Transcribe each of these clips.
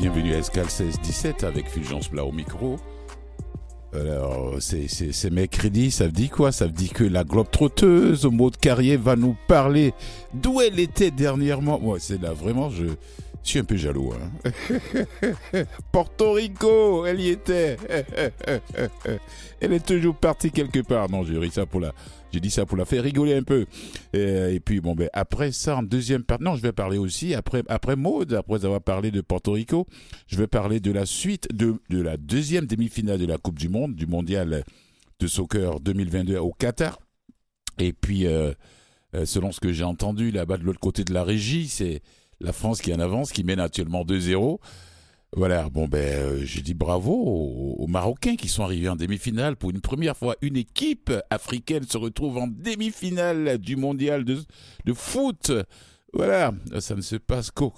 Bienvenue à Escal 16-17 avec Fulgence Blas au micro. Alors, c'est mercredi, ça veut dire quoi? Ça veut dire que la globe trotteuse au mot de carrière va nous parler d'où elle était dernièrement. Moi, c'est là, vraiment, je, je suis un peu jaloux. Hein. Porto Rico, elle y était. elle est toujours partie quelque part. Non, j'ai ça pour la, j'ai dit ça pour la faire rigoler un peu. Et, puis bon, ben après ça, en deuxième partie, non, je vais parler aussi après après Maude, après avoir parlé de Porto Rico, je vais parler de la suite de de la deuxième demi-finale de la Coupe du Monde, du Mondial de soccer 2022 au Qatar. Et puis, euh, euh, selon ce que j'ai entendu là-bas de l'autre côté de la régie, c'est la France qui est en avance, qui mène actuellement 2-0. Voilà, bon ben, euh, je dis bravo aux, Marocains qui sont arrivés en demi-finale. Pour une première fois, une équipe africaine se retrouve en demi-finale du mondial de, foot. Voilà, ça ne se passe qu'au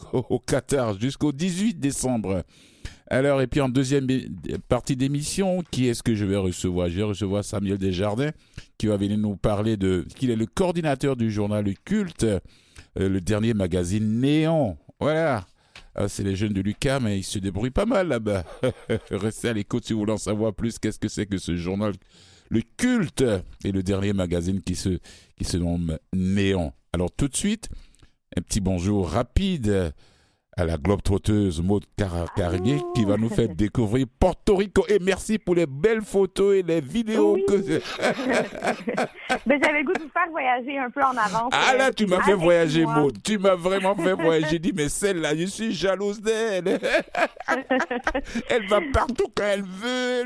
Qatar jusqu'au 18 décembre. Alors, et puis en deuxième partie d'émission, qui est-ce que je vais recevoir? Je vais recevoir Samuel Desjardins, qui va venir nous parler de... qu'il est le coordinateur du journal Culte, euh, le dernier magazine Néon. Voilà. Ah, c'est les jeunes de Lucas, mais ils se débrouillent pas mal là-bas. Restez à l'écoute si vous voulez en savoir plus. Qu'est-ce que c'est que ce journal Le culte? Et le dernier magazine qui se, qui se nomme Néon. Alors tout de suite, un petit bonjour rapide à la globe trotteuse Maud Carrier qui va nous faire découvrir Porto Rico. Et merci pour les belles photos et les vidéos que. Ben, j'avais goût de vous faire voyager un peu en avance. Ah là, tu m'as fait voyager, Maud. Tu m'as vraiment fait voyager. J'ai dit, mais celle-là, je suis jalouse d'elle. elle va partout quand elle veut.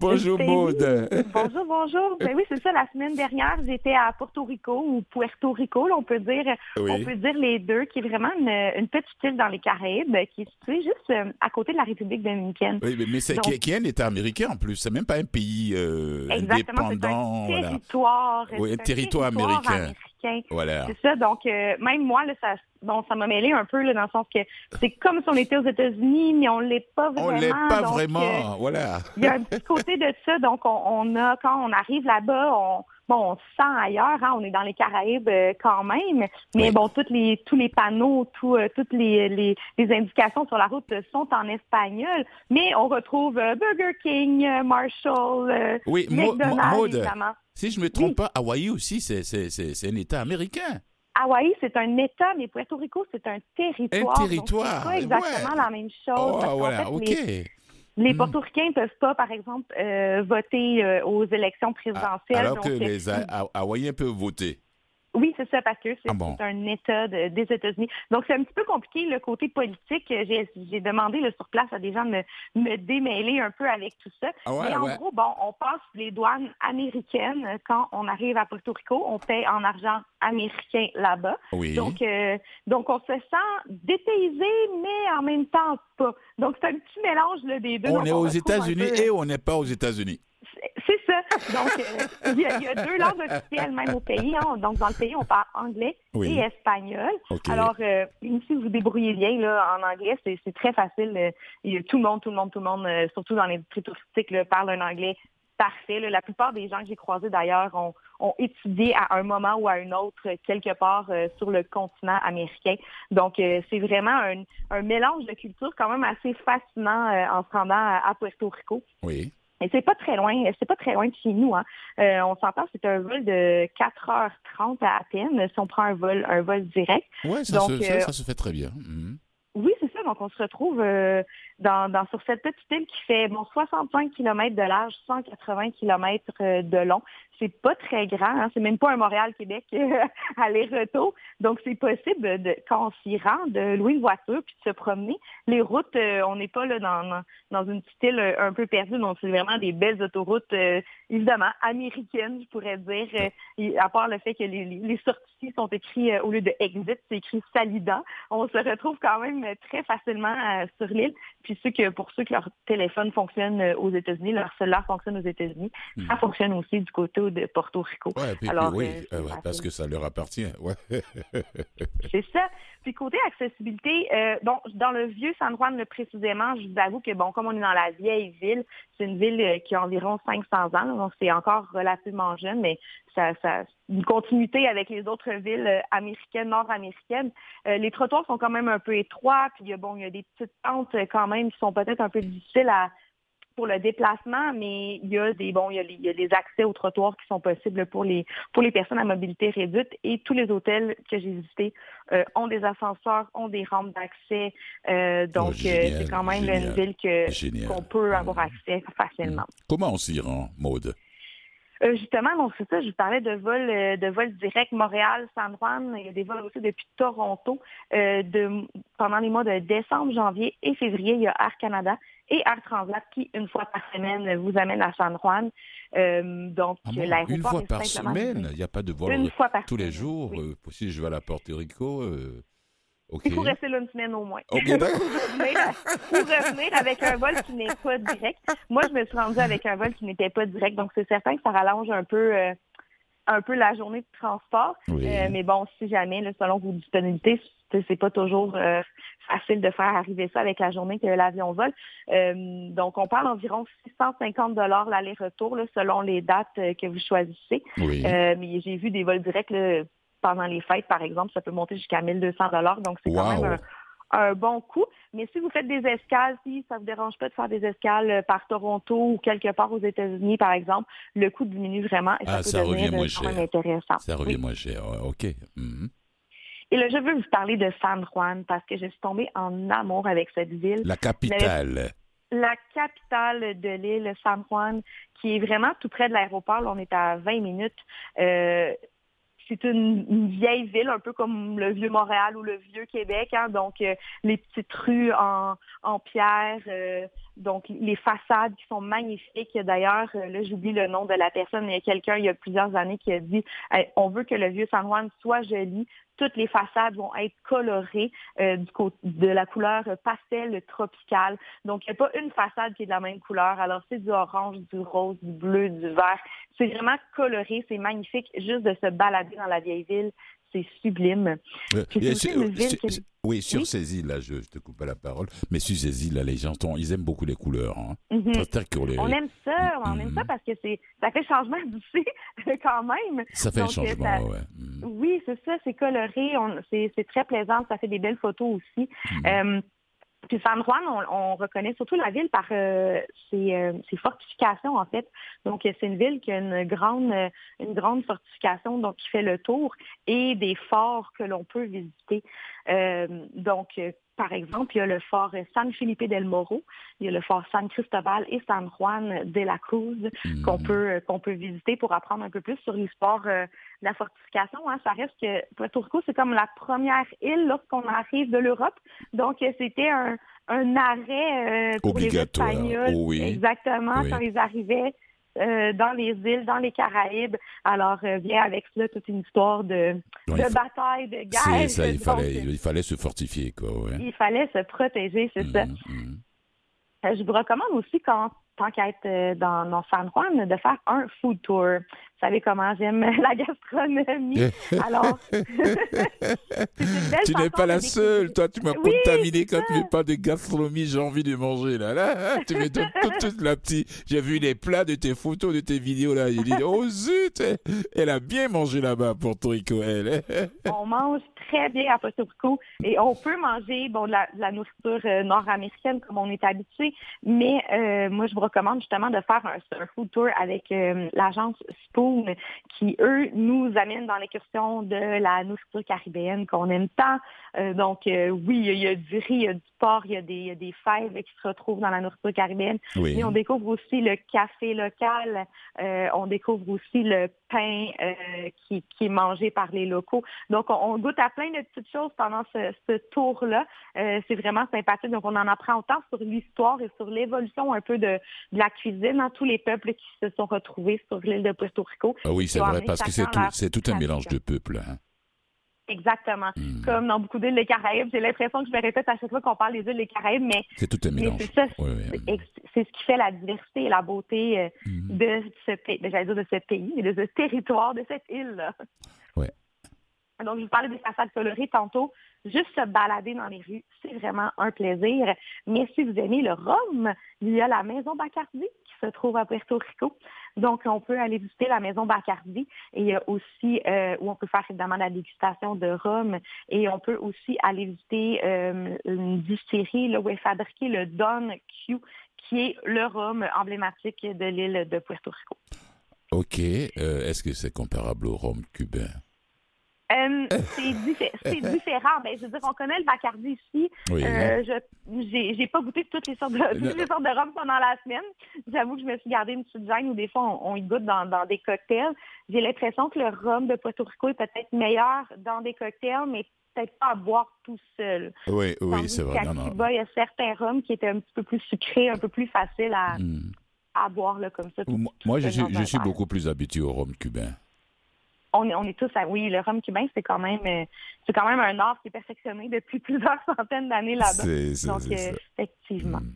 bonjour, Maud. Bonjour, bonjour. Ben oui, c'est ça. La semaine dernière, j'étais à Porto Rico ou Puerto Rico, on peut dire, on peut dire les deux, qui est vraiment une une petite île dans les Caraïbes qui est située juste euh, à côté de la République dominicaine. Oui, mais, c'est qui, est un État américain en plus. C'est même pas un pays euh, indépendant. C'est un territoire. Oui, un territoire, américain. Voilà. C'est ça. Donc, euh, même moi, là, ça, bon, ça m'a mêlé un peu là, dans le sens que c'est comme si on était aux États-Unis, mais on l'est pas vraiment. On l'est pas vraiment. voilà. Il y a un petit côté de ça. Donc, on, on a quand on arrive là-bas, on bon, on se sent ailleurs, hein, on est dans les Caraïbes euh, quand même, mais bon, toutes les, tous les panneaux, tout, euh, toutes les, les, les, indications sur la route sont en espagnol, mais on retrouve euh, Burger King, Marshall, oui, McDonald's, évidemment. Si je me trompe pas, Hawaï aussi, c'est un État américain. Hawaï, c'est un État, mais Puerto Rico, c'est un territoire. Un territoire. C'est pas exactement la même chose. Oh, voilà, OK. Les hmm. Portoricains ne peuvent pas, par exemple, euh, voter euh, aux élections présidentielles. Alors que les Hawaïens peuvent voter. Oui, c'est ça, parce que c'est ah un État des États-Unis. Donc, c'est un petit peu compliqué le côté politique. J'ai demandé le sur place à des gens de me, démêler un peu avec tout ça. Ah Mais en gros, bon, on passe les douanes américaines quand on arrive à Puerto Rico. On paye en argent américain là-bas. Oui. Donc, euh, donc, on se sent dépaysé, mais en même temps pas. Donc, c'est un petit mélange des deux. On est aux États-Unis et on n'est pas aux États-Unis. Donc, euh, il, y a, deux langues officielles même au pays. Hein. Donc, dans le pays, on parle anglais et espagnol. Alors, euh, si vous vous débrouillez bien là, en anglais, c'est très facile. Euh, tout le monde, tout le monde, tout le monde, surtout dans l'industrie touristique, là, parle un anglais parfait. La plupart des gens que j'ai croisés d'ailleurs ont, ont, étudié à un moment ou à un autre quelque part sur le continent américain. Donc, c'est vraiment un, un, mélange de cultures quand même assez fascinant en se rendant à, à Puerto Rico. Oui. Et c'est pas très loin, c'est pas très loin de chez nous. Hein. Euh, on s'entend, c'est un vol de 4h30 à peine si on prend un vol, un vol direct. Oui, ça, se, ça, euh, se fait très bien. Mhm. Oui, c'est ça. Donc, on se retrouve euh, dans, dans, sur cette petite île qui fait bon 65 km de large, 180 km de long c'est pas très grand, hein, c'est même pas un Montréal-Québec aller-retour. Donc, c'est possible, de, quand on s'y rend, de louer une voiture puis de se promener. Les routes, euh, on n'est pas là dans, dans une petite île euh, un peu perdue, donc c'est vraiment des belles autoroutes, euh, évidemment, américaines, je pourrais dire, à part le fait que les, les sorties sont écrites, au lieu de exit, c'est écrit Salida. On se retrouve quand même très facilement sur l'île. Puis ceux que, pour ceux que leur téléphone fonctionne aux États-Unis, leur cellulaire fonctionne aux États-Unis, ça hmm. fonctionne aussi du côté de Porto Rico. Alors, oui, euh, euh, parce que ça leur appartient. Ouais. c'est ça. Puis côté accessibilité, euh, bon, dans le vieux San Juan précisément, je vous avoue que bon, comme on est dans la vieille ville, c'est une ville qui a environ 500 ans, donc c'est encore relativement jeune, mais ça, ça une continuité avec les autres villes américaines, nord-américaines. les trottoirs sont quand même un peu étroits, puis il y a bon, il y a des petites tentes quand même qui sont peut-être un peu difficiles à pour le déplacement, mais il y a des bon, il y a, des accès aux trottoirs qui sont possibles pour les pour les personnes à mobilité réduite et tous les hôtels que j'ai visités euh, ont des ascenseurs, ont des rampes d'accès, euh, donc oh, euh, c'est quand même une ville que qu'on peut avoir accès facilement. Comment on s'y rend, Maude? Justement, donc c'est ça, je vous parlais de vols de vols directs Montréal-San Juan. Il y a des vols aussi depuis Toronto. de, pendant les mois de décembre, janvier et février, il y a Air Canada et Air Transat qui, une fois par semaine, vous amène à San Juan. Euh, donc, ah l'aéroport Une fois par semaine? Il n'y a pas de vol tous les jours? Euh, si je vais à Porto Rico... Euh, Il faut rester là une semaine au moins. pour, revenir, avec un vol qui n'est pas direct. Moi, je me suis rendue avec un vol qui n'était pas direct, donc c'est certain que ça rallonge un peu un peu la journée de transport. mais bon, si jamais, selon vos disponibilités, c'est pas toujours euh, facile de faire arriver ça avec la journée que l'avion vole. Euh, donc, on parle d'environ 650 dollars l'aller-retour selon les dates euh, que vous choisissez. mais j'ai vu des vols directs pendant les fêtes, par exemple, ça peut monter jusqu'à 1200 dollars. Donc, c'est quand même un, bon coût. Mais si vous faites des escales, si ça vous dérange pas de faire des escales par Toronto ou quelque part aux États-Unis, par exemple, le coût diminue vraiment et ça, ah, peut revient moins cher. intéressant. Ça revient moins cher. OK. Mhm. Et là, je veux vous parler de San Juan parce que je suis tombée en amour avec cette ville. La capitale. La, capitale de l'île, San Juan, qui est vraiment tout près de l'aéroport. On est à 20 minutes. Euh, c'est une, vieille ville, un peu comme le vieux Montréal ou le vieux Québec. Hein. donc, euh, les petites rues en, pierre, euh, donc les façades qui sont magnifiques. D'ailleurs, là, j'oublie le nom de la personne, mais il y a quelqu'un il y a plusieurs années qui a dit on veut que le vieux San Juan soit joli, toutes les façades vont être colorées euh, du de la couleur pastel tropicale. Donc, il n'y a pas une façade qui est de la même couleur. Alors, c'est du orange, du rose, du bleu, du vert. C'est vraiment coloré, c'est magnifique juste de se balader dans la vieille ville c'est sublime. oui, sur ces îles-là, je, te coupe pas la parole, mais sur ces îles-là, les gens, ils aiment beaucoup les couleurs. Hein. Mhm. On aime ça, on aime ça parce que c'est ça fait changement d'ici quand même. Ça fait un changement, oui. Mhm. Oui, c'est ça, c'est coloré, c'est très plaisant, ça fait des belles photos aussi. Euh, puis San Juan, on, reconnaît surtout la ville par euh, euh, ses, fortifications, en fait. Donc, c'est une ville qui a une grande, une grande fortification, donc qui fait le tour, et des forts que l'on peut visiter. Euh, donc, par exemple, il y a le fort San Felipe del Moro, il y a le fort San Cristobal et San Juan de la Cruz qu'on mm. peut qu'on peut visiter pour apprendre un peu plus sur l'histoire la fortification. Hein. Ça reste que Puerto Rico, c'est comme la première île lorsqu'on arrive de l'Europe. Donc, c'était un, arrêt euh, pour Obligatoire. les Espagnols. oui. Exactement, quand ils arrivaient euh, dans les îles, dans les Caraïbes. Alors, euh, vient avec cela toute une histoire de, bataille, de guerre. Ça, il, fallait, il fallait se fortifier, quoi. Il fallait se protéger, c'est ça. Mm, mm. Euh, je vous recommande aussi, quand, tant qu'à être dans, dans San Juan, de faire un food tour. Vous savez comment j'aime la gastronomie. Alors, tu n'es pas la seule. Toi, tu m'as contaminé quand tu me parles de gastronomie. J'ai envie de manger là. Là, tu me donnes toute, la petite. J'ai vu les plats de tes photos, de tes vidéos là. Il dit oh zut, elle a bien mangé là-bas à Porto Rico. Elle. on mange très bien à Porto Rico et on peut manger bon de la, nourriture euh, nord-américaine comme on est habitué. Mais euh, moi, je vous recommande justement de faire un, food tour avec euh, l'agence Spo qui, eux, nous amènent dans les questions de la nourriture caribéenne qu'on aime tant. Euh, donc, euh, oui, il y, a du riz, il y a du porc, il y a des, des fèves qui se retrouvent dans la nourriture caribéenne. Mais on découvre aussi le café local, euh, on découvre aussi le pain qui, est mangé par les locaux. Donc, on, goûte à plein de petites choses pendant ce, tour-là. c'est vraiment sympathique. Donc, on en apprend autant sur l'histoire et sur l'évolution un peu de, la cuisine dans tous les peuples qui se sont retrouvés sur l'île de Puerto Ah oui, c'est vrai, parce que c'est tout, un mélange de peuples. Hein. Exactement. Hmm. Comme dans beaucoup d'îles des Caraïbes, j'ai l'impression que je me répète à chaque fois qu'on parle des îles des Caraïbes, mais c'est tout un mélange. C'est ce qui fait la diversité et la beauté euh, hmm. de ce pays, ben, j'allais dire de ce pays, de ce territoire, de cette île-là. Oui. Donc, je vous parlais des façades colorées tantôt. Juste se balader dans les rues, c'est vraiment un plaisir. Mais si vous aimez le rhum, il y a la Maison Bacardi qui se trouve à Puerto Rico. Donc, on peut aller visiter la Maison Bacardi et aussi euh, où on peut faire évidemment la dégustation de rhum et on peut aussi aller visiter euh, une distillerie là, où est fabriqué le Don Q, qui est le rhum emblématique de l'île de Puerto Rico. OK. Euh, est-ce que c'est comparable au rhum cubain? Euh, c'est différent. Ben, je veux dire, on connaît le Bacardi ici. Oui. Euh, je j'ai pas goûté toutes les sortes de toutes les sortes de rhum pendant la semaine. J'avoue que je me suis gardé une petite gêne où des fois on, y goûte dans, dans des cocktails. J'ai l'impression que le rhum de Puerto Rico est peut-être meilleur dans des cocktails, mais peut-être pas à boire tout seul. Oui, oui, c'est vrai. Non, Cuba, il y a certains rhums qui étaient un petit peu plus sucrés, un peu plus faciles à, hmm. à boire là, comme ça. Moi, je, je suis beaucoup plus habitué au rhum cubain on, on, est tous à oui, le rhum cubain, c'est quand même euh, c'est quand même un art qui est perfectionné depuis plusieurs centaines d'années là-bas. Donc euh, effectivement. Hmm.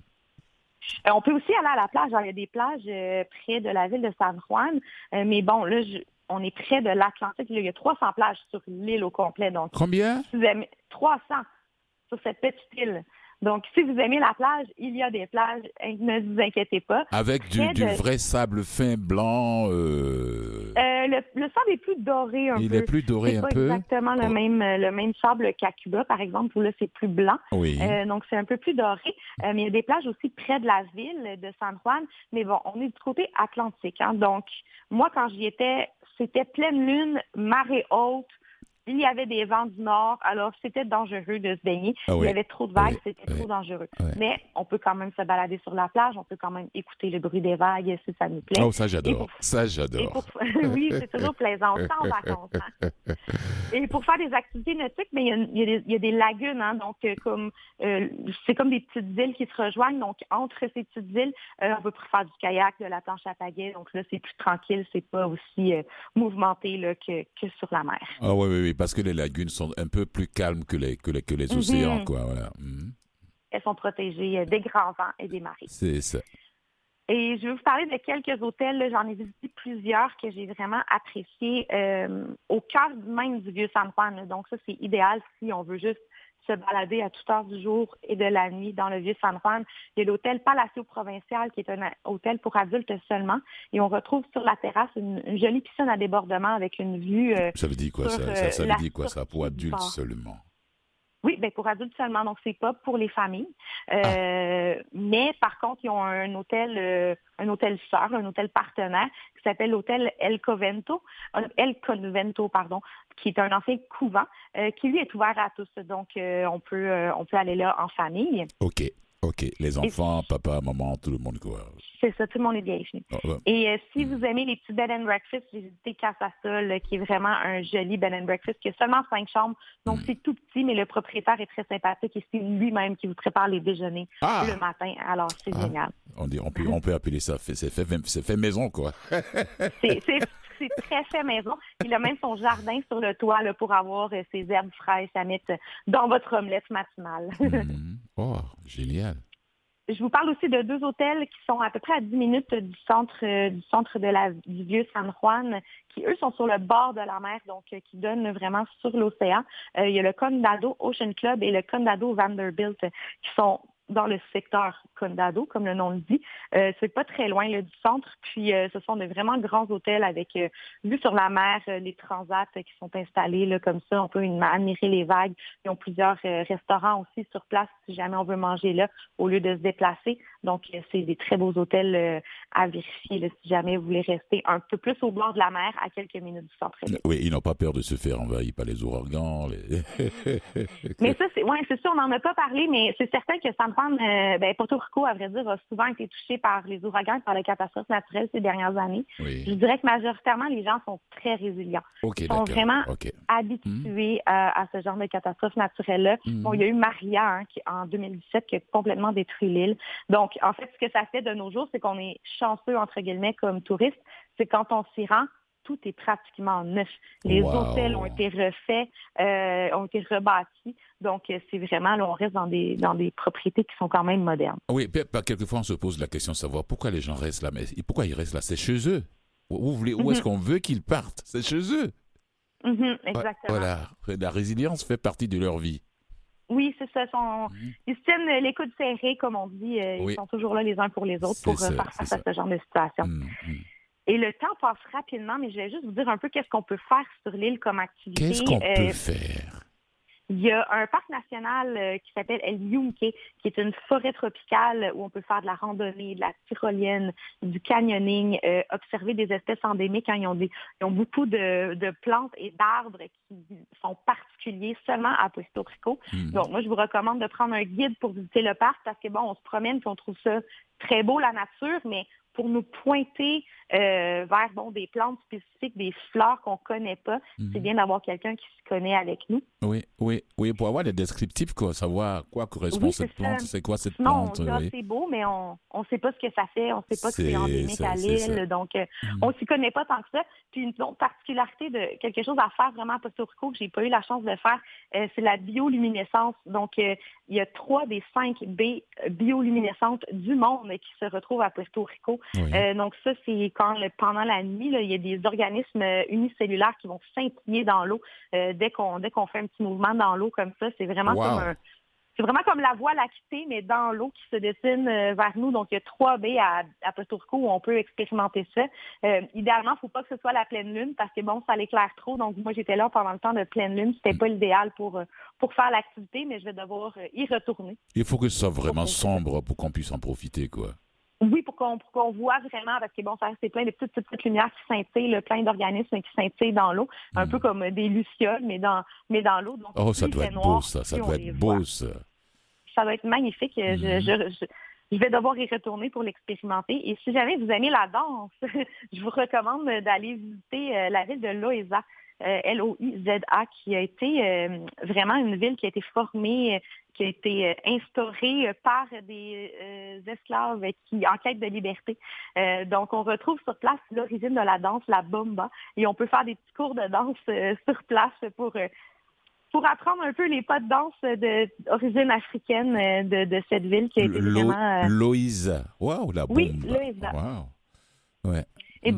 Euh, on peut aussi aller à la plage. il y a des plages près de la ville de San Juan, mais bon, là, on est près de l'Atlantique. Il y a 300 plages sur l'île au complet. Donc, Combien? 300 sur cette petite île. Donc, si vous aimez la plage, il y a des plages, ne vous inquiétez pas. Avec du, vrai sable fin blanc. Euh... Euh, le, sable est plus doré un il peu. Il est plus doré un pas peu. Exactement le même le même sable qu'à Cuba, par exemple, où là c'est plus blanc. Oui. Euh, donc c'est un peu plus doré. Euh, mais il y a des plages aussi près de la ville de San Juan. Mais bon, on est du côté atlantique. Hein. Donc moi, quand j'y étais, c'était pleine lune, marée haute il y avait des vents du nord, alors c'était dangereux de se baigner. Ah il y avait trop de vagues, c'était trop dangereux. Mais on peut quand même se balader sur la plage, on peut quand même écouter le bruit des vagues si ça nous plaît. Oh, ça j'adore. Ça j'adore. oui, c'est toujours plaisant. On en vacances. Hein. Et pour faire des activités nautiques, mais il, y a, des, lagunes, hein, donc euh, comme euh, c'est comme des petites îles qui se rejoignent. Donc entre ces petites îles, euh, on peut faire du kayak, de la planche à pagaie. Donc là, c'est plus tranquille, c'est pas aussi mouvementé là, que, que sur la mer. Ah oui, oui, oui parce que les lagunes sont un peu plus calmes que les, que les, que les mhm. océans, quoi. Voilà. Mhm. Elles sont protégées euh, des grands vents et des marées. C'est ça. Et je vais vous parler de quelques hôtels. J'en ai visité plusieurs que j'ai vraiment appréciés euh, au cœur même du vieux San Juan. Donc ça, c'est idéal si on veut juste se balader à toute heure du jour et de la nuit dans le vieux San Juan. Il y a l'hôtel Palacio Provincial qui est un hôtel pour adultes seulement. Et on retrouve sur la terrasse une, jolie piscine à débordement avec une vue. Euh, ça veut dire quoi ça, ça, ça veut dire quoi? Ça pour adultes seulement? Oui, ben pour adultes seulement, donc c'est pas pour les familles. Euh, ah. Mais par contre, ils ont un hôtel, euh, un hôtel sœur, un hôtel partenaire qui s'appelle l'hôtel El Convento, euh, El Convento, pardon, qui est un ancien couvent, qui lui est ouvert à tous. Donc on peut, on peut aller là en famille. Ok. OK. Les enfants, papa, maman, tout le monde quoi. C'est ça, tout le monde est bienvenu. Ah, Et euh, si vous aimez les petits bed and breakfast, visité Casa Sol, qui est vraiment un joli bed and breakfast, qui a seulement cinq chambres. Donc, hmm. c'est tout petit, mais le propriétaire est très sympathique et c'est lui-même qui vous prépare les déjeuners ah! le matin. Alors, c'est ah! génial. On, dit, on, peut, on peut appeler ça, c'est fait, fait maison, quoi. c'est c'est très fait maison. Il a même son jardin sur le toit là, pour avoir euh, ses herbes fraîches à mettre dans votre omelette matinale. Mhm. Oh, génial. Je vous parle aussi de deux hôtels qui sont à peu près à 10 minutes du centre euh, du centre de la, du vieux San Juan, qui eux sont sur le bord de la mer, donc euh, qui donnent vraiment sur l'océan. il y a le Condado Ocean Club et le Condado Vanderbilt qui sont dans le secteur Condado, comme le nom le dit. Euh, c'est pas très loin du centre. Puis euh, ce sont de vraiment grands hôtels avec euh, vue sur la mer, les transats qui sont installés là, comme ça. On peut admirer les vagues. Ils ont plusieurs restaurants aussi sur place si jamais on veut manger là au lieu de se déplacer. Donc c'est des très beaux hôtels à vérifier si jamais vous voulez rester un peu plus au bord de la mer, à quelques minutes du centre. Oui, ils n'ont pas peur de se faire envahir par les ouragans. mais ça, c'est ouais, c'est sûr, on n'en a pas parlé, mais c'est certain que ça me euh, ben, Porto Rico, à vrai dire, a souvent été touché par les ouragans et par les catastrophes naturelles ces dernières années. Je dirais que majoritairement, les gens sont très résilients. Ils sont vraiment habitués hmm. à, ce genre de catastrophes naturelles-là. Hmm. Bon, il y a eu Maria hein, qui, en 2017 qui a complètement détruit l'île. Donc, en fait, ce que ça fait de nos jours, c'est qu'on est chanceux, entre guillemets, comme touristes. C'est quand on s'y rend, tout est pratiquement neuf. Les hôtels ont été refaits, euh, ont été rebâtis. Donc, euh, c'est vraiment, là, on reste dans des, dans des propriétés qui sont quand même modernes. Oui, quelquefois, on se pose la question de savoir pourquoi les gens restent là. Mais pourquoi ils restent là? C'est chez eux. Où, où est-ce mhm. qu'on veut qu'ils partent? C'est chez eux. Mhm, exactement. Voilà, la résilience fait partie de leur vie. Oui, c'est ça. Sont... Mhm. Ils se tiennent les coudes serrés, comme on dit. euh, Oui. Ils sont toujours là les uns pour les autres pour faire face à ce genre de situation. Et le temps passe rapidement, mais je vais juste vous dire un peu qu'est-ce qu'on peut faire sur l'île comme activité. Qu'est-ce qu'on Euh, peut faire? Il y a un parc national euh, qui s'appelle El Yunque, qui est une forêt tropicale où on peut faire de la randonnée, de la tyrolienne, du canyoning, euh, observer des espèces endémiques. hein. Ils, ont des- ils ont beaucoup de, de plantes et d'arbres qui sont particuliers seulement à Puerto Rico. Mm. Donc, moi, je vous recommande de prendre un guide pour visiter le parc parce que, bon, on se promène puis on trouve ça très beau, la nature, mais pour nous pointer euh, vers, bon, des plantes spécifiques, des fleurs qu'on connaît pas, Mhm. c'est bien d'avoir quelqu'un qui se connaît avec nous. Oui, oui, oui, pour avoir des descriptifs, quoi, savoir à quoi correspond Oui, cette plante, c'est quoi cette Sinon, on plante. oui. c'est beau, mais on ne sait pas ce que ça fait, on ne sait pas que C'est endémique ça, à l'île, donc euh, Mm. on s'y connaît pas tant que ça. Puis une autre particularité de quelque chose à faire vraiment à Puerto Rico que j'ai pas eu la chance de faire, euh, c'est la bioluminescence. Donc, il y a trois des cinq baies bioluminescentes du monde qui se retrouvent à Puerto Rico. Oui. Euh, donc ça, c'est quand le- pendant la nuit, là, il y a des organismes euh, unicellulaires qui vont scintiller dans l'eau euh, dès qu'on dès qu'on fait un petit mouvement dans l'eau comme ça. C'est vraiment Wow. comme un c'est vraiment comme la voie lactée, mais dans l'eau qui se dessine vers nous. Donc, il y a trois baies à, à où on peut expérimenter ça. Euh, idéalement, il ne faut pas que ce soit la pleine lune parce que, bon, ça l'éclaire trop. Donc, moi, j'étais là pendant le temps de pleine lune. C'était pas l'idéal pour, pour faire l'activité, mais je vais devoir y retourner. Il faut que ce soit vraiment sombre pour qu'on puisse en profiter, quoi. Oui, pour qu'on qu'on voit vraiment, parce que bon, c'est plein de petites, petites, petites lumières qui scintillent, plein d'organismes qui scintillent dans l'eau, un Mm. peu comme des lucioles, mais dans, mais dans l'eau. Oh, ça doit être beau, ça. Ça doit être voit. beau, ça. ça va être magnifique. Je, Mhm. je, je, je vais devoir y retourner pour l'expérimenter. Et si jamais vous aimez la danse, je vous recommande d'aller visiter euh, la ville de Loiza. Euh, L-O-I-Z-A, qui a été euh, vraiment une ville qui a été formée, euh, qui a été instaurée par des euh, esclaves qui en quête de liberté. Euh, donc, on retrouve sur place l'origine de la danse, la bomba, et on peut faire des petits cours de danse euh, sur place pour pour apprendre un peu les pas de danse d'origine africaine de, de cette ville qui a été Lo- vraiment... Loïsa. Waouh, la bombe. Oui, Loïsa. Waouh. Ouais. Et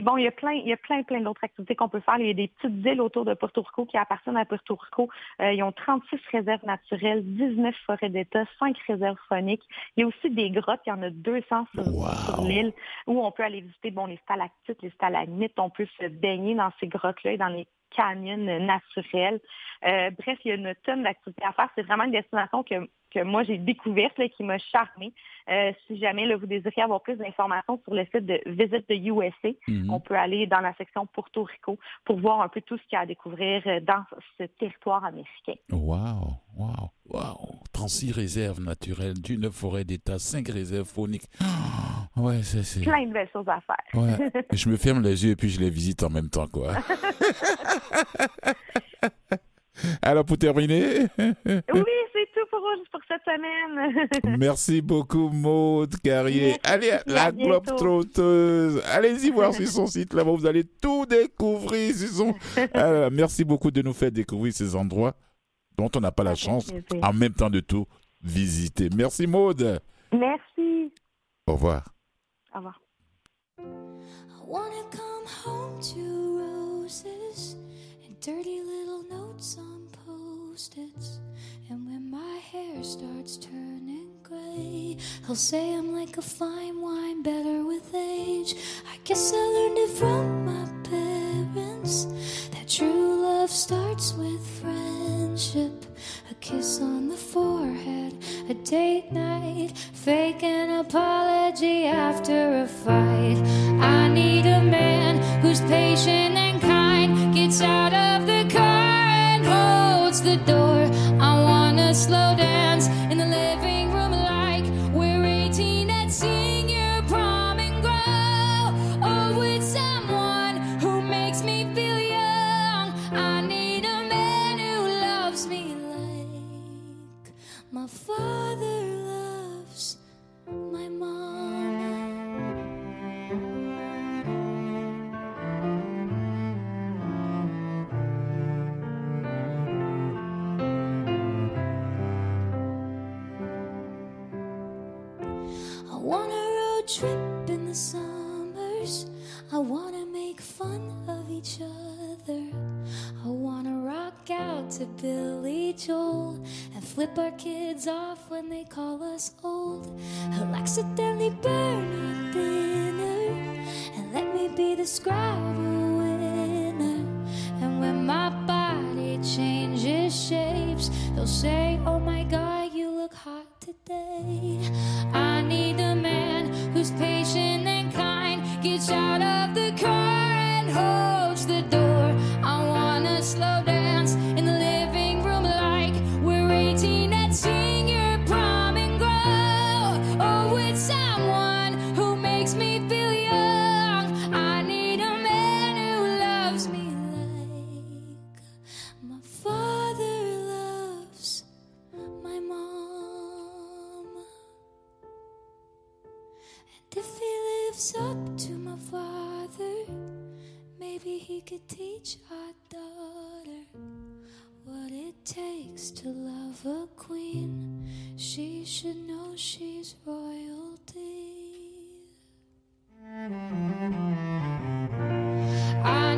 bon, il y a plein, il y a plein, plein d'autres activités qu'on peut faire. Il y a des petites îles autour de Puerto Rico qui appartiennent à Puerto Rico. Euh, ils ont 36 réserves naturelles, 19 forêts d'État, 5 réserves phoniques. Il y a aussi des grottes, il y en a 200 sur, Wow. sur l'île, où on peut aller visiter bon, les stalactites, les stalagmites. On peut se baigner dans ces grottes-là et dans les canyons naturels. Euh, bref, il y a une tonne d'activités à faire. C'est vraiment une destination que, que moi, j'ai découverte et qui m'a charmée. Euh, si jamais là, vous désirez avoir plus d'informations sur le site de Visit the USA, Mhm. on peut aller dans la section Porto Rico pour voir un peu tout ce qu'il y a à découvrir euh, dans ce territoire américain. Waouh, waouh, waouh. 36 réserves naturelles, d'une forêt d'État, 5 réserves phoniques. Ah, ouais, c'est. c'est- Plein de belles choses à faire. Ouais. je me ferme les yeux et puis je les visite en même temps, quoi. Alors, pour terminer, Oui, c'est tout pour, pour cette semaine. merci beaucoup, Maude Carrier. Merci, Allez, à la. Globe-Trotteuse. Allez-y voir sur son site là-bas. Vous allez tout découvrir. son- Alors, merci beaucoup de nous faire découvrir ces endroits dont on n'a pas la chance en même temps de tout visiter. Merci, Maude. Merci. Au revoir. Au revoir. I wanna come home to roses and dirty little notes on post-its. And when my hair starts turning gray, I'll say I'm like a fine wine, better with age. I guess I learned it from my parents that true love starts with friendship. A kiss on the forehead, a date night, fake an apology after a fight. I need a man who's patient and kind, gets out of the car the door. I wanna slow dance flip our kids off when they call us old. I'll accidentally burn our dinner and let me be the Scrabble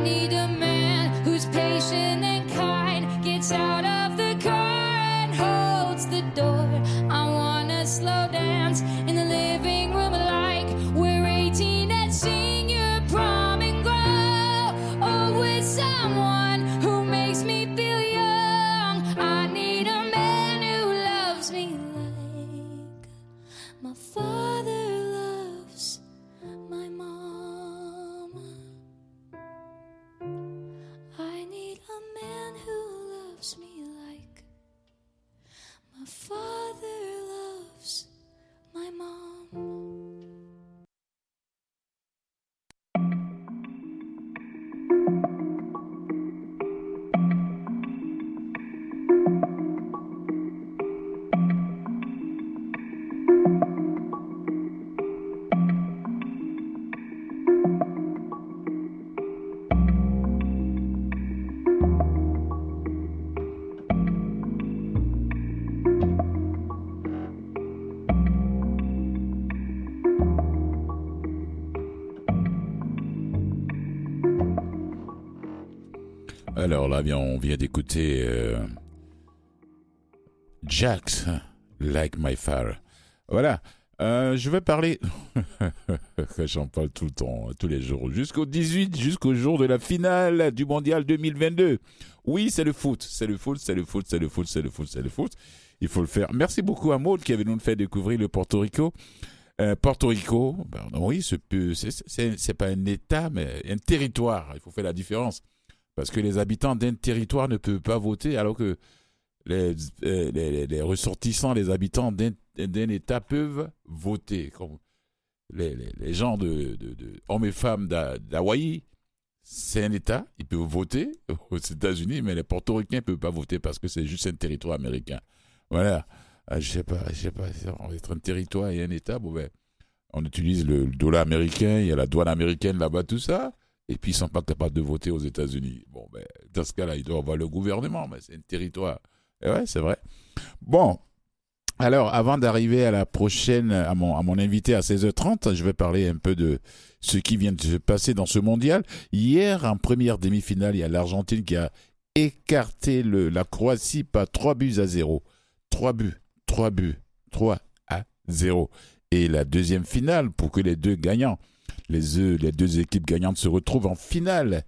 need a on vient d'écouter euh, Jax, Like My Father. Voilà. Euh, je vais parler. J'en parle tout le temps, tous les jours. Jusqu'au 18, jusqu'au jour de la finale du mondial 2022. Oui, c'est le foot. C'est le foot, c'est le foot, c'est le foot, c'est le foot, c'est le foot. Il faut le faire. Merci beaucoup à Maud qui avait nous fait découvrir le Porto Rico. Euh, Porto Rico, pardon, oui, c'est pas un État, mais un territoire. Il faut faire la différence. Parce que les habitants d'un territoire ne peuvent pas voter, alors que les, euh, ressortissants, les habitants d'un État peuvent voter. Comme les, gens de, hommes et femmes d'Ha- d'Hawaï, c'est un État, ils peuvent voter aux États-Unis, mais les Portoricains ne peuvent pas voter parce que c'est juste un territoire américain. Voilà. Ah, je sais pas, je sais pas, être un territoire et un État, ben, on utilise le dollar américain, il y a la douane américaine là-bas, tout ça, et puis ils sont pas capables de voter aux États-Unis. Bon ben, dans ce cas-là, ils doivent avoir le gouvernement, mais c'est un territoire. Et ouais, c'est vrai. Bon. Alors, avant d'arriver à la prochaine, à mon, à mon invité à 16h30, je vais parler un peu de ce qui vient de se passer dans ce mondial. Hier, en première demi-finale, il y a l'Argentine qui a écarté le, la Croatie par 3 buts à 0. 3 buts, 3 buts, 3 à 0. Et la deuxième finale, pour que les deux gagnants, les deux, équipes gagnantes se retrouvent en finale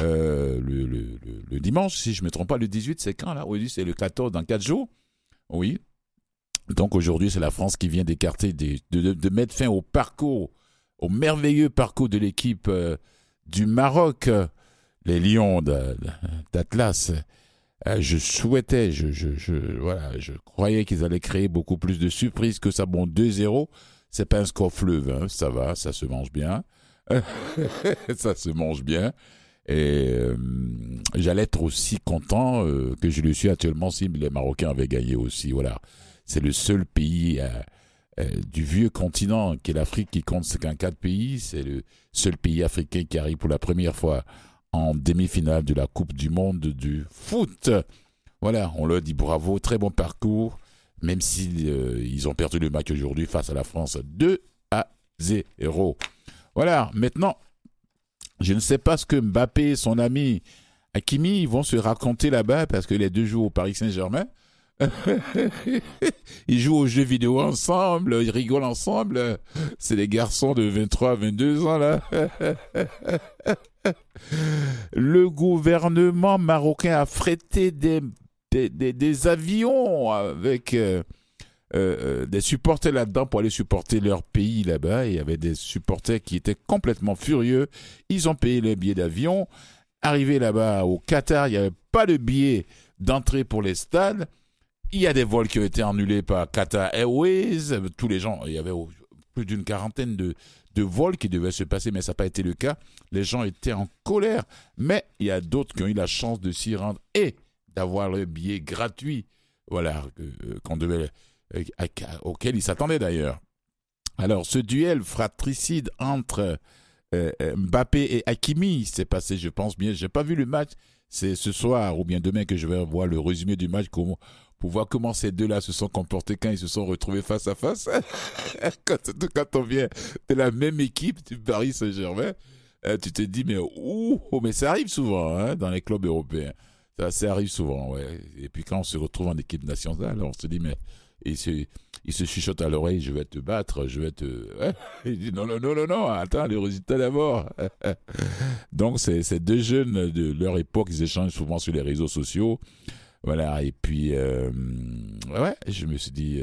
euh, le, dimanche, si je ne me trompe pas, le 18, c'est quand là? Oui, c'est le 14, dans 4 jours. Oui. Donc aujourd'hui, c'est la France qui vient d'écarter, de, mettre fin au parcours, au merveilleux parcours de l'équipe euh, du Maroc, les Lions d'Atlas. Euh, je souhaitais, je, voilà, je croyais qu'ils allaient créer beaucoup plus de surprises que ça. Bon, 2-0, c'est pas un score fleuve, hein, ça va, ça se mange bien. ça se mange bien. Et euh, j'allais être aussi content euh, que je le suis actuellement si les Marocains avaient gagné aussi. Voilà, c'est le seul pays euh, du vieux continent qui est l'Afrique qui compte 54 pays. C'est le seul pays africain qui arrive pour la première fois en demi-finale de la Coupe du Monde du foot. Voilà, on leur dit bravo, très bon parcours, même si euh, ils ont perdu le match aujourd'hui face à la France 2 à 0. Voilà, maintenant, je ne sais pas ce que Mbappé et son ami Hakimi, vont se raconter là-bas parce que les deux jouent au Paris Saint-Germain. ils jouent aux jeux vidéo ensemble, ils rigolent ensemble. C'est des garçons de 23 22 ans là. Le gouvernement marocain a frété des, des, des, avions avec euh, euh, des supporters là-dedans pour aller supporter leur pays là-bas. Il y avait des supporters qui étaient complètement furieux. Ils ont payé les billets d'avion. Arrivé là-bas au Qatar, il n'y avait pas de billets d'entrée pour les stades. Il y a des vols qui ont été annulés par Qatar Airways. Tous les gens, il y avait plus d'une quarantaine de, de vols qui devaient se passer, mais ça n'a pas été le cas. Les gens étaient en colère. Mais il y a d'autres qui ont eu la chance de s'y rendre et d'avoir le billet gratuit, voilà, euh, qu'on devait, euh, auquel ils s'attendaient d'ailleurs. Alors, ce duel fratricide entre euh, Mbappé et Hakimi s'est passé, je pense bien. J'ai pas vu le match. C'est ce soir ou bien demain que je vais voir le résumé du match. Comment, pour voir comment ces deux-là se sont comportés quand ils se sont retrouvés face à face. quand, on vient de la même équipe du Paris Saint-Germain, tu te dis, mais ouh, oh, mais ça arrive souvent hein, dans les clubs européens. Ça, ça, arrive souvent, ouais. Et puis quand on se retrouve en équipe nationale, on se dit, mais il se, il se chuchote à l'oreille, je vais te battre, je vais te... Il dit, non, non, non, non, attends, le résultat d'abord. Donc, ces deux jeunes de leur époque, ils échangent souvent sur les réseaux sociaux. Voilà, et puis, euh, ouais, je me suis dit,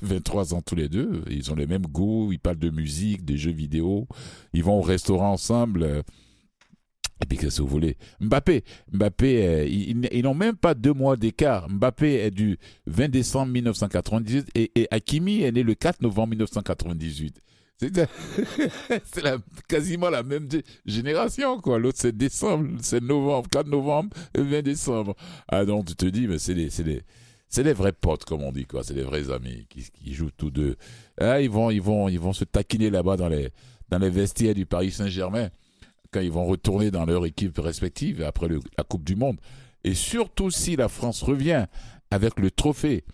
23 euh, ans tous les deux, ils ont les mêmes goûts, ils parlent de musique, de jeux vidéo, ils vont au restaurant ensemble. Euh, que vous voulez Mbappé, Mbappé, ils, n'ont même pas deux mois d'écart. Mbappé est du 20 décembre 1998 et, et Hakimi est né le 4 novembre 1998. C'est quasiment la même génération, quoi. L'autre, c'est décembre, c'est novembre, 4 novembre, 20 décembre. Ah, donc, tu te dis, mais c'est des, c'est des, c'est des vrais potes, comme on dit, quoi. C'est des vrais amis qui, qui jouent tous deux. Ah, ils vont, ils vont, ils vont se taquiner là-bas dans les, dans les vestiaires du Paris Saint-Germain quand ils vont retourner dans leur équipe respective après la Coupe du Monde. Et surtout si la France revient avec le trophée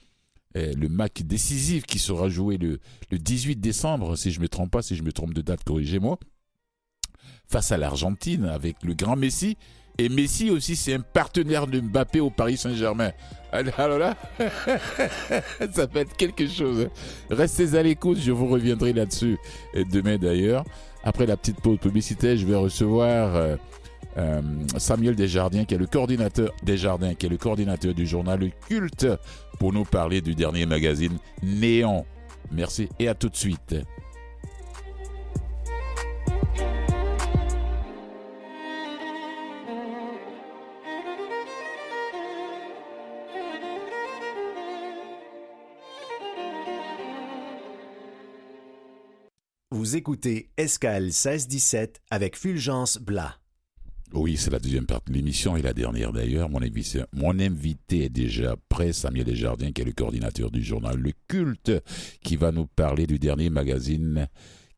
eh, le match décisif qui sera joué le, le 18 décembre, si je ne me trompe pas, si je me trompe de date, corrigez-moi, face à l'Argentine avec le grand Messi. Et Messi aussi, c'est un partenaire de Mbappé au Paris Saint-Germain. Alors là, ça peut être quelque chose. Restez à l'écoute, je vous reviendrai là-dessus demain d'ailleurs. Après la petite pause publicitaire, je vais recevoir euh, euh, Samuel Desjardins, qui est le coordinateur Desjardins, qui est le coordinateur du journal Le Culte, pour nous parler du dernier magazine Néon. Merci et à tout de suite. Vous écoutez Escale 1617 avec Fulgence Blas. Oui, c'est la deuxième partie de l'émission et la dernière d'ailleurs. Mon invité, est déjà prêt, Samuel Desjardins, qui est le coordinateur du journal Le Culte, qui va nous parler du dernier magazine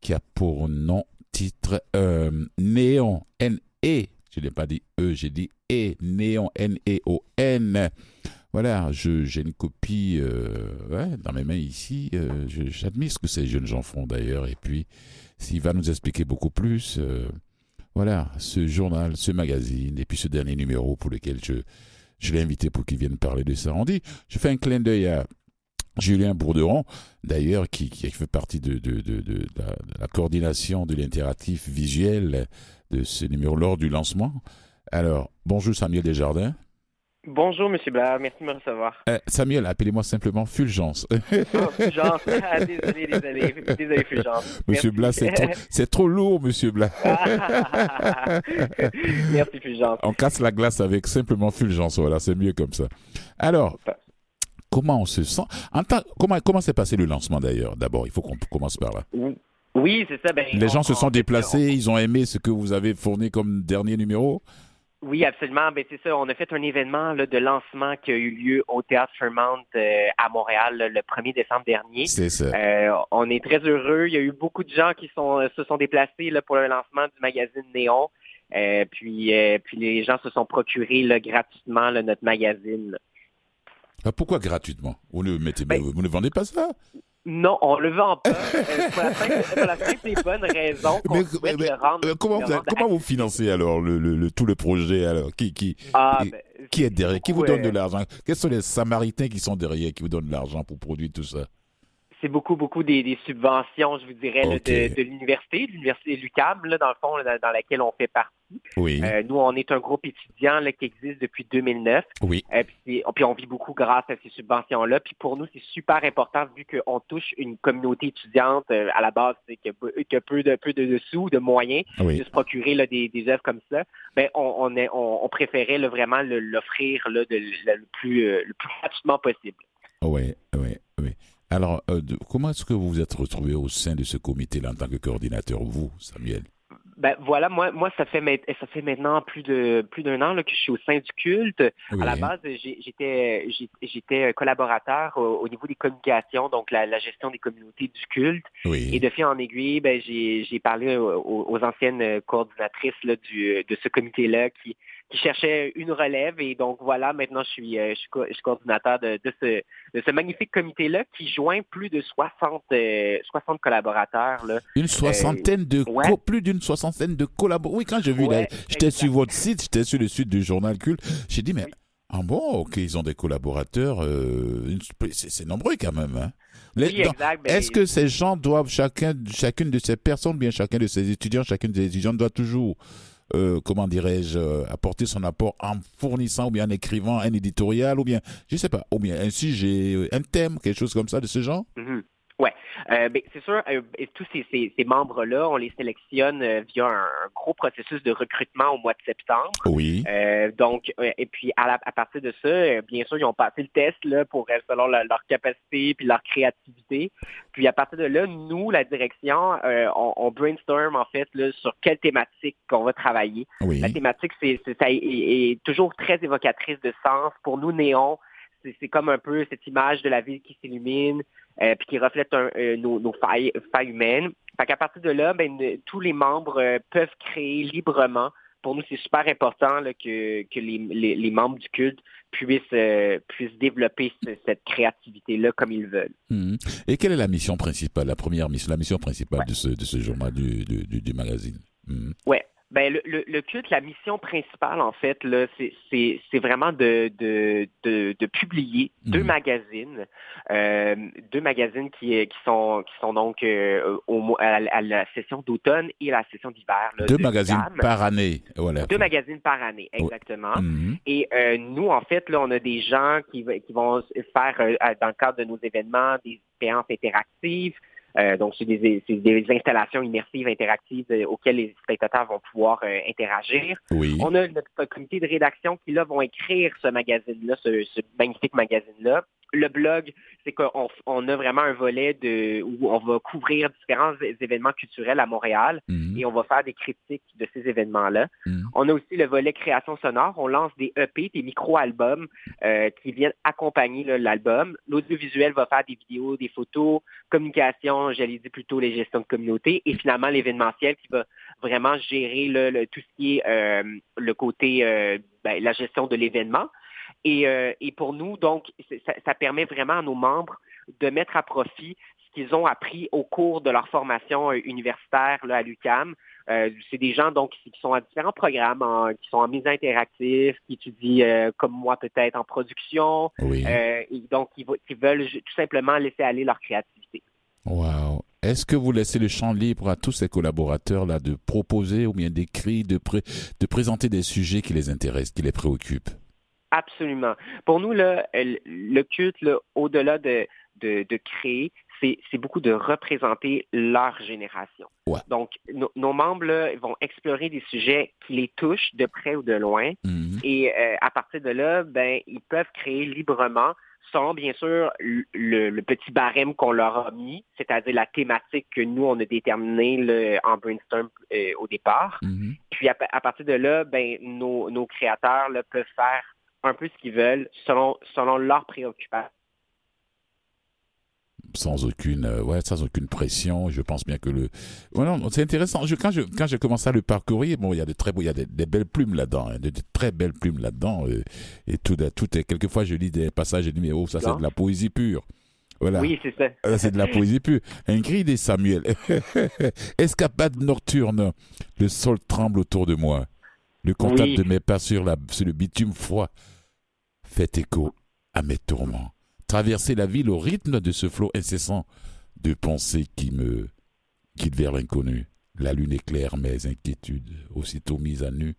qui a pour nom, titre euh, Néon, N-E. Je n'ai pas dit E, j'ai dit E, Néon, N-E-O-N. Voilà, j'ai une copie euh, dans mes mains ici. Euh, j'admire ce que ces jeunes gens font d'ailleurs. Et puis, s'il va nous expliquer beaucoup plus voilà, ce journal, ce magazine, et puis ce dernier numéro pour lequel je, je l'ai invité pour qu'il vienne parler de ça. On dit, je fais un clin d'œil à Julien Bourderon, d'ailleurs, qui, qui, fait partie de la, la, coordination de l'interactif visuel de ce numéro lors du lancement. Alors, bonjour Samuel Desjardins. Bonjour, Monsieur Blas, merci de me recevoir. Euh, Samuel, appelez-moi simplement Fulgence. oh, Fulgence, ah, désolé, désolé, désolé, Fulgence. Monsieur Blas, c'est trop, lourd, Monsieur Blas. merci, Fulgence. On casse la glace avec simplement Fulgence, voilà, c'est mieux comme ça. Alors, comment on se sent? Comment comment s'est passé le lancement d'ailleurs? D'abord, il faut qu'on commence par là. Oui, c'est ça. Ben, Les gens se sont déplacés, ils ont aimé ce que vous avez fourni comme dernier numéro? Oui, absolument. Ben, c'est ça. On a fait un événement là, de lancement qui a eu lieu au Théâtre Fairmount euh, à Montréal le 1er décembre dernier. C'est ça. Euh, on est très heureux. Il y a eu beaucoup de gens qui sont, euh, se sont déplacés là, pour le lancement du magazine Néon. puis, puis les gens se sont procurés gratuitement notre magazine. Ah, pourquoi gratuitement? Vous ne, mettez, ben vous ne vendez pas ça? Non, on le vend pas. euh, pour, la simple, pour la simple et bonne raison qu'on Mais- souhaite mais- le rendre. Euh, comment, le vous, rendre comment vous financez alors le, tout le projet alors? Qui, qui, Ah, ben, qui est derrière? Qui vous donne de l'argent? Quels sont les Samaritains qui sont derrière, qui vous donnent de l'argent pour produire tout ça? C'est beaucoup, beaucoup des, des subventions, je vous dirais, là, de, l'université, de l'université Lucam, là, dans le fond, là, dans, laquelle on fait partie. Oui, Euh, nous, on est un groupe étudiant là, qui existe depuis 2009. oui, Euh, puis, puis on vit beaucoup grâce à ces subventions-là. Puis pour nous, c'est super important vu qu'on touche une communauté étudiante euh, à la base, c'est que, que peu de peu de, de sous, de moyens oui. de se procurer là, des, des œuvres comme ça. Ben on, on, est, on, on préférait là, vraiment l'offrir le, le plus le plus gratuitement possible. Oui, oui, oui. Alors, euh, de- comment est-ce que vous vous êtes retrouvé au sein de ce comité-là en tant que coordinateur, vous, Samuel? Ben voilà, moi, moi ça fait ça fait maintenant plus de plus d'un an là, que je suis au sein du culte. Oui. À la base, j'étais j'étais collaborateur au, au niveau des communications, donc la, la gestion des communautés du culte. Et de fil en aiguille, ben, j'ai j'ai parlé aux, aux anciennes coordinatrices là, du, de ce comité-là qui, qui cherchaient une relève. Et donc voilà, maintenant je suis, euh, je suis, co- je suis coordinateur de, de ce, de ce magnifique comité-là qui joint plus de 60, euh, 60 collaborateurs. Là. une soixantaine de, ouais. co- plus d'une soixantaine de collaborateurs. Oui, quand j'ai vu, Ouais, là, j'étais sur votre site, j'étais sur le site du journal Culte, j'ai dit, mais, ah bon, ok, ils ont des collaborateurs, euh, c'est c'est nombreux quand même, hein. Les- Oui, dans- exact. Est-ce que ces gens doivent, chacun, chacune de ces personnes, bien chacun de ces étudiants, chacune des étudiants doit toujours, euh, comment dirais-je, euh, apporter son apport en fournissant ou bien en écrivant un éditorial ou bien, je sais pas, ou bien un sujet, un thème, quelque chose comme ça de ce genre? Mhm. Ouais, Euh, ben, c'est sûr. euh, tous ces, ces, ces membres-là, on les sélectionne euh, via un, un gros processus de recrutement au mois de septembre. Oui. Euh, donc, euh, et puis à, la- à partir de ça, euh, bien sûr, ils ont passé le test là pour selon la- leur capacité puis leur créativité. Puis à partir de là, nous, la direction, euh, on, on brainstorm en fait là, sur quelle thématique qu'on va travailler. Oui. La thématique, c'est, c'est- ça est, est toujours très évocatrice de sens. Pour nous, néon, c'est, c'est comme un peu cette image de la ville qui s'illumine, euh, puis qui reflète un- euh, nos, nos failles, failles humaines. Fait qu'à partir de là, ben, tous les membres euh, peuvent créer librement. Pour nous, c'est super important là, que, que les, les, les membres du culte puissent, euh, puissent développer ce- cette créativité-là comme ils veulent. Mhm. Et quelle est la mission principale, la première mission, la mission principale de ce, de ce journal, du, du, du, du magazine? Mhm. Ouais. Ben le, le, le culte, la mission principale en fait, là, c'est, vraiment de, de, de, de publier deux Mhm. magazines, euh, deux magazines qui, qui sont qui sont donc euh, au, à, la- à la session d'automne et la session d'hiver. Deux de magazines par année. Voilà. Deux magazines par année, exactement. Mhm. Et euh, nous, en fait, là, on a des gens qui, vont faire, dans le cadre de nos événements, des expériences interactives. Euh, donc, c'est des, c'est des installations immersives interactives euh, auxquelles les spectateurs vont pouvoir euh, interagir. Oui. On a notre comité de rédaction qui, là, vont écrire ce magazine-là, ce, ce magnifique magazine-là. Le blog, c'est qu'on on a vraiment un volet de où on va couvrir différents événements culturels à Montréal Mhm. et on va faire des critiques de ces événements-là. Mhm. On a aussi le volet création sonore. On lance des EP, des micro-albums euh, qui viennent accompagner l'album. L'audiovisuel va faire des vidéos, des photos, communication, j'allais dire plutôt les gestions de communauté, et finalement l'événementiel qui va vraiment gérer là, le- tout ce qui est euh, le côté, euh, ben, la gestion de l'événement. Et, euh, et pour nous, donc, ça, ça permet vraiment à nos membres de mettre à profit ce qu'ils ont appris au cours de leur formation euh, universitaire là, à l'UCAM. Euh, c'est des gens donc qui, sont à différents programmes, en- qui sont en mise interactive, qui étudient euh, comme moi peut-être en production, Oui. euh, et donc qui, veulent tout simplement laisser aller leur créativité. Wow. Est-ce que vous laissez le champ libre à tous ces collaborateurs-là de proposer ou bien d'écrire, de, pré- de présenter des sujets qui les intéressent, qui les préoccupent? Absolument. Pour nous, là, le culte, là, au-delà de, de, de créer, c'est c'est beaucoup de représenter leur génération. Ouais. Donc, no- nos membres là, vont explorer des sujets qui les touchent de près ou de loin. Mhm. Et euh, à partir de là, ben, ils peuvent créer librement, selon bien sûr le, le- petit barème qu'on leur a mis, c'est-à-dire la thématique que nous, on a déterminée là, en brainstorm euh, au départ. Mhm. Puis à, à partir de là, ben, nos, nos créateurs là, peuvent faire un peu ce qu'ils veulent selon, selon leurs préoccupations. sans aucune euh, ouais sans aucune pression je pense bien que le ouais, non, c'est intéressant je, quand je quand j'ai commencé à le parcourir bon il y a de très beaux il y a des, des belles plumes là-dedans hein, de, de très belles plumes là-dedans euh, et tout tout est quelquefois je lis des passages et je dis mais oh ça c'est de la poésie pure Voilà. Oui, c'est ça. C'est de la poésie pure. Ingrid et Samuel. Escapade nocturne. Le sol tremble autour de moi. Le contact Oui. de mes pas sur, la, sur le bitume froid fait écho à mes tourments. Traverser la ville au rythme de ce flot incessant de pensées qui me guident vers l'inconnu. La lune éclaire mes inquiétudes, aussitôt mises à nu.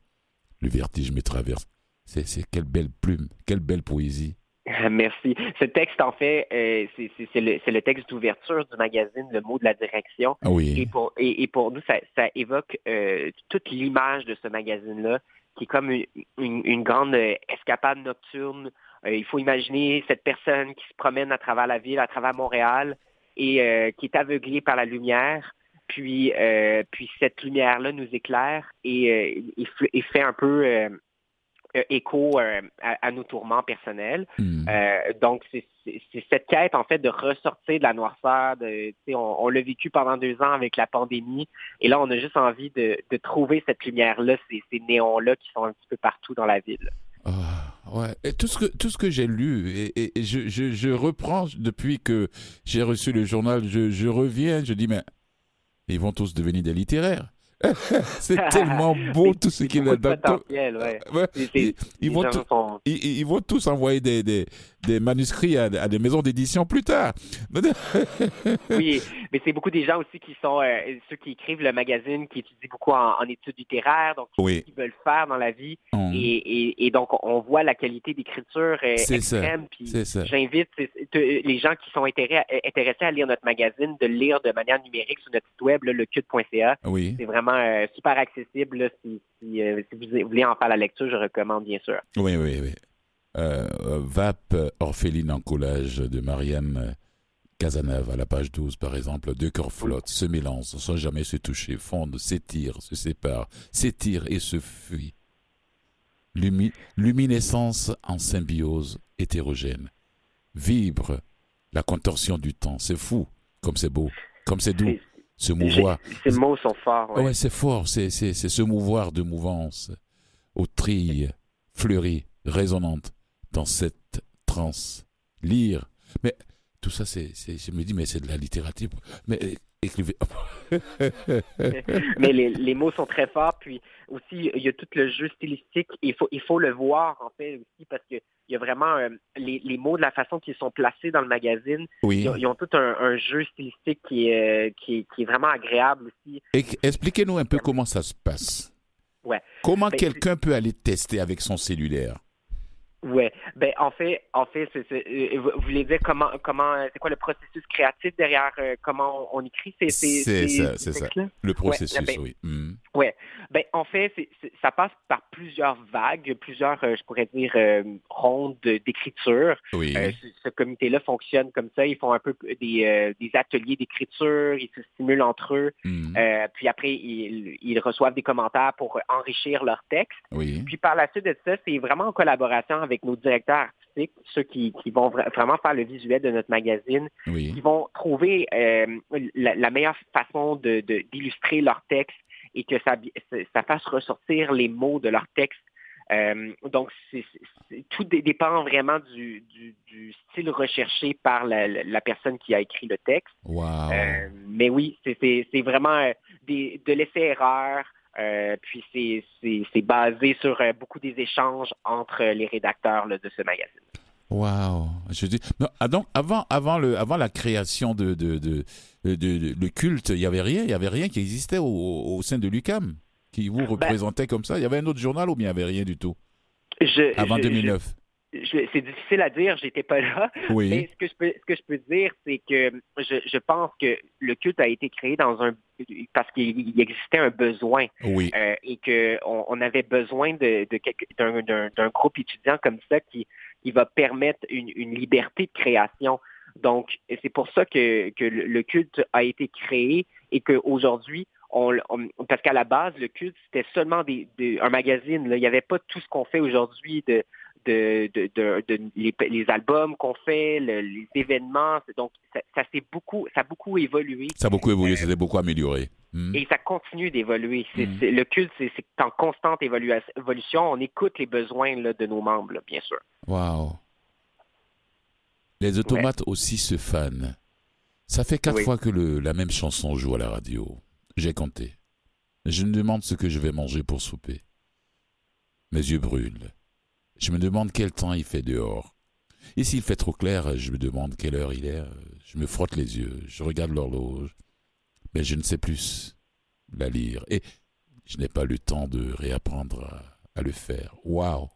Le vertige me traverse. C'est, c'est quelle belle plume, quelle belle poésie. Merci. Ce texte, en fait, euh, c'est c'est- c'est le, c'est le texte d'ouverture du magazine, le mot de la direction. Ah oui. Et pour, et, et pour nous, ça, ça évoque euh, toute l'image de ce magazine-là, qui est comme une, une- une grande euh, escapade nocturne. Euh, il faut imaginer cette personne qui se promène à travers la ville, à travers Montréal, et euh, qui est aveuglée par la lumière. Puis, puis cette lumière-là nous éclaire et, et et fait un peu écho euh, à, à nos tourments personnels. Hmm. Euh, donc, c'est cette quête, en fait, de ressortir de la noirceur. De, on on l'a vécu pendant deux ans avec la pandémie. Et là, on a juste envie de, de trouver cette lumière-là, ces, ces néons-là qui sont un petit peu partout dans la ville. Ah, ouais. Et tout ce que tout ce que j'ai lu et, et- et je, je, je reprends depuis que j'ai reçu le journal, je, je reviens, je dis mais ils vont tous devenir des littéraires. c'est tellement beau tout ce qu'il a potentiel, ouais. Ouais, Ils, ils vont sont- ils, ils vont tous envoyer des, des, des manuscrits à, à des maisons d'édition plus tard. Oui, mais c'est beaucoup des gens aussi qui sont euh, ceux qui écrivent le magazine, qui étudient beaucoup en, en études littéraires, donc Oui. qui veulent faire dans la vie. Hum, Et, et, et donc, on voit la qualité d'écriture euh, extrême. J'invite les gens qui sont intéressés, à lire notre magazine de le lire de manière numérique sur notre site web, là, lecute.ca. Oui, C'est vraiment euh, super accessible. là. si, si, euh, si vous voulez en faire la lecture, je recommande bien sûr. oui, oui, oui. Euh, Vape, Orpheline en collage de Marianne Cazeneuve à la page 12, par exemple. Deux corps flottent, se mélangent sans jamais se toucher, fondent, s'étirent, se séparent, s'étirent et se fuient. Lumi- luminescence en symbiose hétérogène. Vibre la contorsion du temps. C'est fou, comme c'est beau, comme c'est doux, se mouvoir. Ces mots sont forts. Ouais, c'est fort, c'est, c'est, c'est se mouvoir de mouvance, aux trilles fleuries, résonnantes, dans cette transe. Lire. Mais tout ça, c'est, c'est, je me dis, mais c'est de la littérature. Mais écrivez. Mais les, les mots sont très forts. Puis aussi, il y a tout le jeu stylistique. Il faut, il faut le voir, en fait, aussi, parce que il y a vraiment euh, les, les mots de la façon qu'ils sont placés dans le magazine. Oui. Ils ont, ils ont tout un, un jeu stylistique qui est, euh, qui, qui est vraiment agréable aussi. Expliquez-nous un peu comment ça se passe. Ouais. Comment Ben, quelqu'un peut aller tester avec son cellulaire? Ouais. Ben en fait, en fait, euh, vous vous voulez dire comment, comment, c'est quoi le processus créatif derrière euh, comment on, on écrit ces, ces, C'est ces- ça, ces c'est ça. Le processus, ben, oui. Hmm. Ouais. Ben, en fait, ça passe par plusieurs vagues, plusieurs, euh, je pourrais dire, euh, rondes de- d'écriture. Oui. Euh, ce, ce comité-là fonctionne comme ça. Ils font un peu des, euh, des ateliers d'écriture, ils se stimulent entre eux. Hmm. Euh, puis après, ils, ils reçoivent des commentaires pour enrichir leur texte. Oui. Puis par la suite de ça, c'est vraiment en collaboration avec nos directeurs artistiques, ceux qui, qui vont vra- vraiment faire le visuel de notre magazine, Oui. qui vont trouver euh, la, la meilleure façon de- de- d'illustrer leur texte et que ça, ça fasse ressortir les mots de leur texte. Euh, donc, tout dé- dépend vraiment du, du- du style recherché par la, personne qui a écrit le texte. Wow. Euh, mais oui, c'est- vraiment des, de l'essai-erreur. Euh, puis c'est- basé sur euh, beaucoup des échanges entre les rédacteurs là, de ce magazine. Wow. Je dis, non, ah, donc, avant, avant, le, avant la création de, de, de, de- le culte, il n'y avait rien, il y avait rien qui existait au, au sein de l'UCAM qui vous représentait comme ça. Il y avait un autre journal ou bien il n'y avait rien du tout? Je, avant je- 2009 je- je- c'est difficile à dire, j'étais pas là. Mais Oui. ce que je peux, ce que je peux dire, c'est que je, je pense que le culte a été créé dans un parce qu'il il existait un besoin Oui. euh, et que on, on avait besoin de, d'un, groupe étudiant comme ça qui, qui va permettre une, une liberté de création. Donc, c'est pour ça que, que le le culte a été créé et qu'aujourd'hui, on, on- parce qu'à la base, le culte, c'était seulement des, des- un magazine. là. Il n'y avait pas tout ce qu'on fait aujourd'hui de, de, de, de- de- les, les albums qu'on fait, le- les événements. Donc, ça, ça s'est beaucoup, ça a beaucoup évolué Ça a beaucoup évolué, ça s'est beaucoup amélioré. Hmm. et ça continue d'évoluer. C'est- le culte, c'est, en constante évolution. On écoute les besoins là, de nos membres, là, bien sûr. Wow. Les automates aussi se fanent. Ça fait quatre Oui. fois que le, la même chanson joue à la radio. J'ai compté. Je me demande ce que je vais manger pour souper. Mes yeux brûlent. Je me demande quel temps il fait dehors. Et s'il fait trop clair, je me demande quelle heure il est. Je me frotte les yeux, je regarde l'horloge. Mais je ne sais plus la lire. Et je n'ai pas le temps de réapprendre à, le faire. Waouh!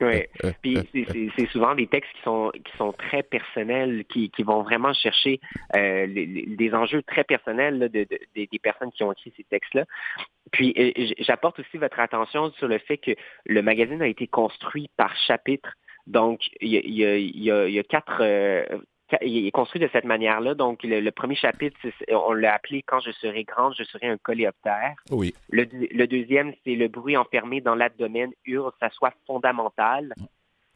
Ouais. Puis c'est- souvent des textes qui sont qui sont très personnels, qui, qui vont vraiment chercher euh, les- des enjeux très personnels de, de- des, personnes qui ont écrit ces textes-là. Puis euh, j'apporte aussi votre attention sur le fait que le magazine a été construit par chapitre. Donc il y a, y quatre euh, il est construit de cette manière-là. Donc, le, le premier chapitre, on l'a appelé Quand je serai grande, je serai un coléoptère. Oui. Le, deux- le deuxième, c'est le bruit enfermé dans l'abdomen hurle, ça soit fondamental.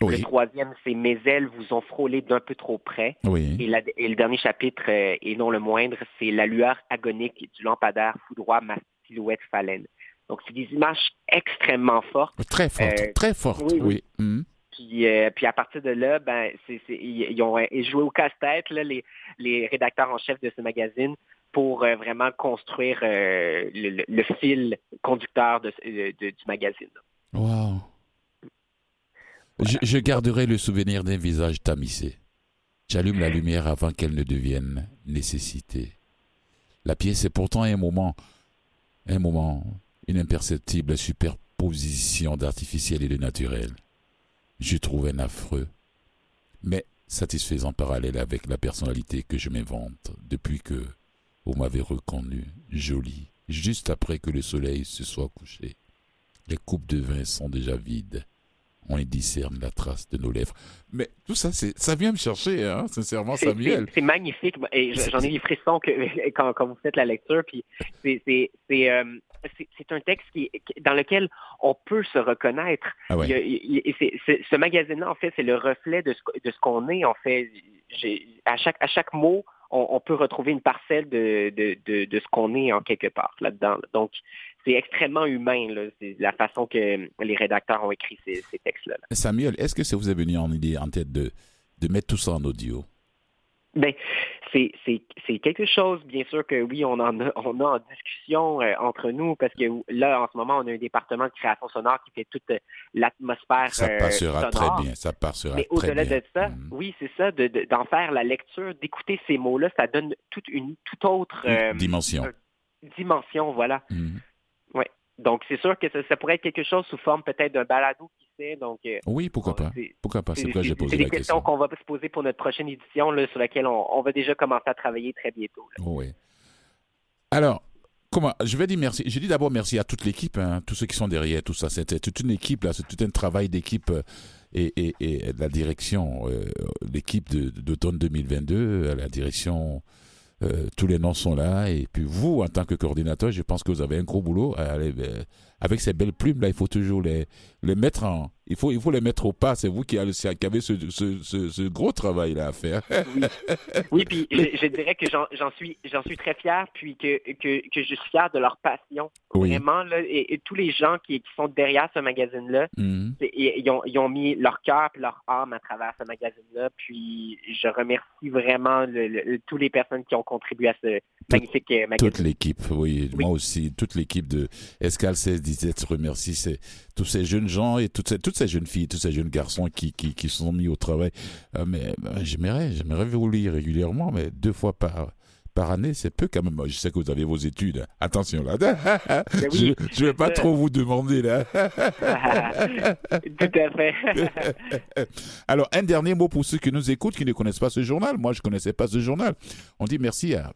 Le Oui. troisième, c'est mes ailes vous ont frôlé d'un peu trop près. Et, Oui. la- et le dernier chapitre, euh, et non le moindre, c'est la lueur agonique du lampadaire foudroie ma silhouette phalène. Donc, c'est des images extrêmement fortes. Très forte. Euh, très forte. oui, Oui. oui. Puis, euh, puis à partir de là, ben, c'est, c'est- ils, ils ont joué au casse-tête, là, les, les rédacteurs en chef de ce magazine, pour euh, vraiment construire euh, le, fil conducteur de, de- de- du magazine. Wow. Je, je garderai le souvenir d'un visage tamisé. J'allume la lumière avant qu'elle ne devienne nécessité. La pièce est pourtant un moment, un moment, une imperceptible superposition d'artificiel et de naturel. Je trouve un affreux, mais satisfaisant parallèle avec la personnalité que je m'invente depuis que vous m'avez reconnu, jolie, juste après que le soleil se soit couché. Les coupes de vin sont déjà vides. On y discerne la trace de nos lèvres. Mais tout ça, c'est, ça vient me chercher, hein, sincèrement, Samuel. c'est- magnifique. Et j'en ai des frissons que, quand, quand vous faites la lecture. Puis c'est, euh, c'est- un texte qui, dans lequel on peut se reconnaître. Ah ouais. il- ce magazine-là, en fait, c'est le reflet de ce, que- de ce qu'on est. En fait, à chaque, à chaque mot, on, on peut retrouver une parcelle de, de, de, de ce qu'on est en quelque part là-dedans. là. Donc, c'est extrêmement humain, là. la façon que les rédacteurs ont écrit ces, ces textes-là. là. Samuel, est-ce que ça vous est venu en idée, en tête de, de mettre tout ça en audio? Ben, c'est, quelque chose, bien sûr que oui, on en a, on a en discussion euh, entre nous parce que là, en ce moment, on a un département de création sonore qui fait toute euh, l'atmosphère Ça euh, passera sonore. très bien, ça passera Mais au-delà de ça, Mhm. oui, c'est ça, de, de- d'en faire la lecture, d'écouter ces mots-là, ça donne toute une toute autre Dimension. dimension, voilà. Mhm. Donc, c'est sûr que ça, ça pourrait être quelque chose sous forme peut-être d'un balado, qui sait. Donc, euh, Oui, pourquoi pas? c'est, Pourquoi pas? C'est c'est- pourquoi j'ai c'est- posé c'est des questions question. qu'on va se poser pour notre prochaine édition, là, sur laquelle on, on va déjà commencer à travailler très bientôt. là. Oui. Alors, comment je vais dire merci. Je dis d'abord merci à toute l'équipe, hein, tous ceux qui sont derrière, tout ça. C'était toute une équipe là, c'est tout un travail d'équipe euh, et, et, et la direction, euh, l'équipe d'automne 2022, à la direction. Euh, tous les noms sont là et puis vous en tant que coordinateur je pense que vous avez un gros boulot Allez, euh, avec ces belles plumes là il faut toujours les, les mettre en il faut il faut les mettre au pas c'est vous qui avez, ce, ce, ce, ce gros travail là à faire Oui, puis je, je dirais que j'en, suis j'en suis très fier, puis que, que, que je suis fier de leur passion. Oui. Vraiment, là, et, et tous les gens qui, qui sont derrière ce magazine-là, Mhm. c'est- ils, ils ont, ils ont mis leur cœur et leur âme à travers ce magazine-là. Puis je remercie vraiment le- le- toutes les personnes qui ont contribué à ce magnifique euh, magazine. Toute l'équipe, oui, Oui. moi aussi, toute l'équipe de Escal 16 17 remercie ces- tous ces jeunes gens et toutes ces, toutes ces jeunes filles, tous ces jeunes garçons qui, qui, qui sont mis au travail. Euh, mais euh, j'aimerais, j'aimerais vous lire régulièrement, mais deux fois par, par année, c'est peu quand même. Je sais que vous avez vos études. Attention là. oui, je ne vais pas trop vous demander là. Tout à fait. Alors, un dernier mot pour ceux qui nous écoutent, qui ne connaissent pas ce journal. Moi, je ne connaissais pas ce journal. On dit merci à,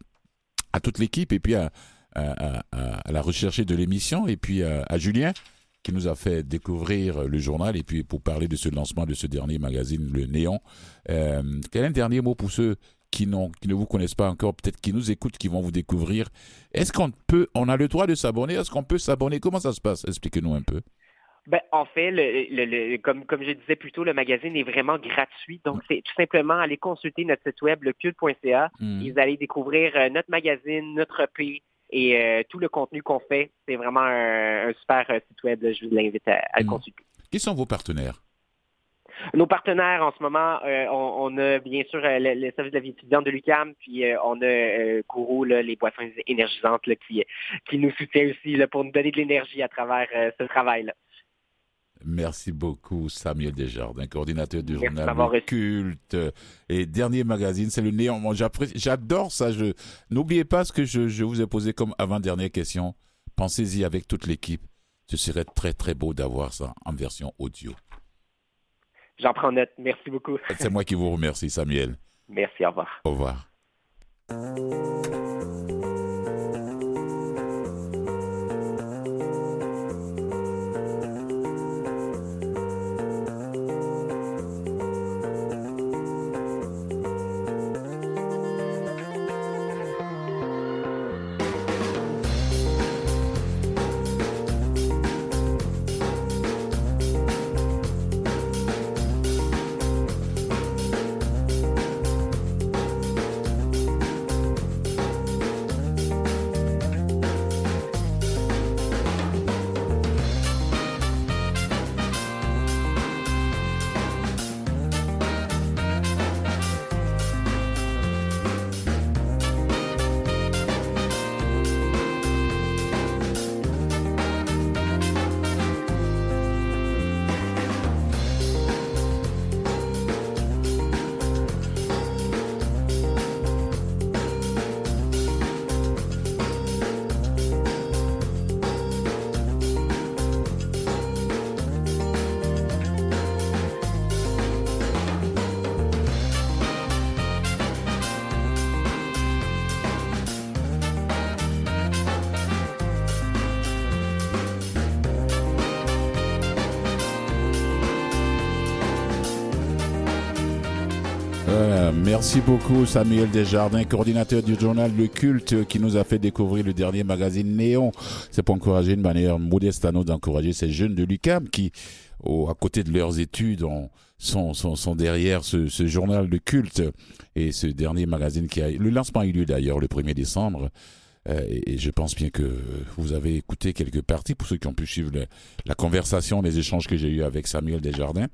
à toute l'équipe et puis à, à, à- à la recherche de l'émission et puis à, à Julien qui nous a fait découvrir le journal et puis pour parler de ce lancement de ce dernier magazine, le Néon. Euh, quel est un dernier mot pour ceux qui, qui ne vous connaissent pas encore, peut-être qui nous écoutent, qui vont vous découvrir? Est-ce qu'on peut, on a le droit de s'abonner? Est-ce qu'on peut s'abonner? Comment ça se passe? Expliquez-nous un peu. Ben, en fait, le, le- le- comme, comme je disais plus tôt, le magazine est vraiment gratuit. Donc, c'est tout simplement aller consulter notre site web, lecube.ca. Et vous allez découvrir euh, notre magazine, notre EP et euh, tout le contenu qu'on fait. C'est vraiment un, un super euh, site web. là. Je vous invite à, à le Mhm. consulter. Qui sont vos partenaires? Nos partenaires en ce moment, euh, on, a bien sûr euh, le, service de la vie étudiante de l'UCAM, puis euh, on a Kourou, les boissons énergisantes qui, qui nous soutient aussi pour nous donner de l'énergie à travers ce travail-là. Merci beaucoup, Samuel Desjardins, coordinateur du journal Culte. Et dernier magazine, c'est le Néon. J'adore ça. N'oubliez pas ce que je, je vous ai posé comme avant-dernière question. Pensez-y avec toute l'équipe. Ce serait très, très beau d'avoir ça en version audio. J'en prends note. Merci beaucoup. C'est moi qui vous remercie, Samuel. Merci, au revoir. Au revoir. Merci beaucoup Samuel Desjardins, coordinateur du journal Le Culte, qui nous a fait découvrir le dernier magazine Néon. C'est pour encourager une manière modeste à nous d'encourager ces jeunes de l'UCAM qui, à côté de leurs études, sont, sont, derrière ce, journal Le Culte et ce dernier magazine qui a... Le lancement a eu lieu d'ailleurs le 1er décembre. Euh, et, je pense bien que vous avez écouté quelques parties pour ceux qui ont pu suivre la conversation, les échanges que j'ai eus avec Samuel Desjardins.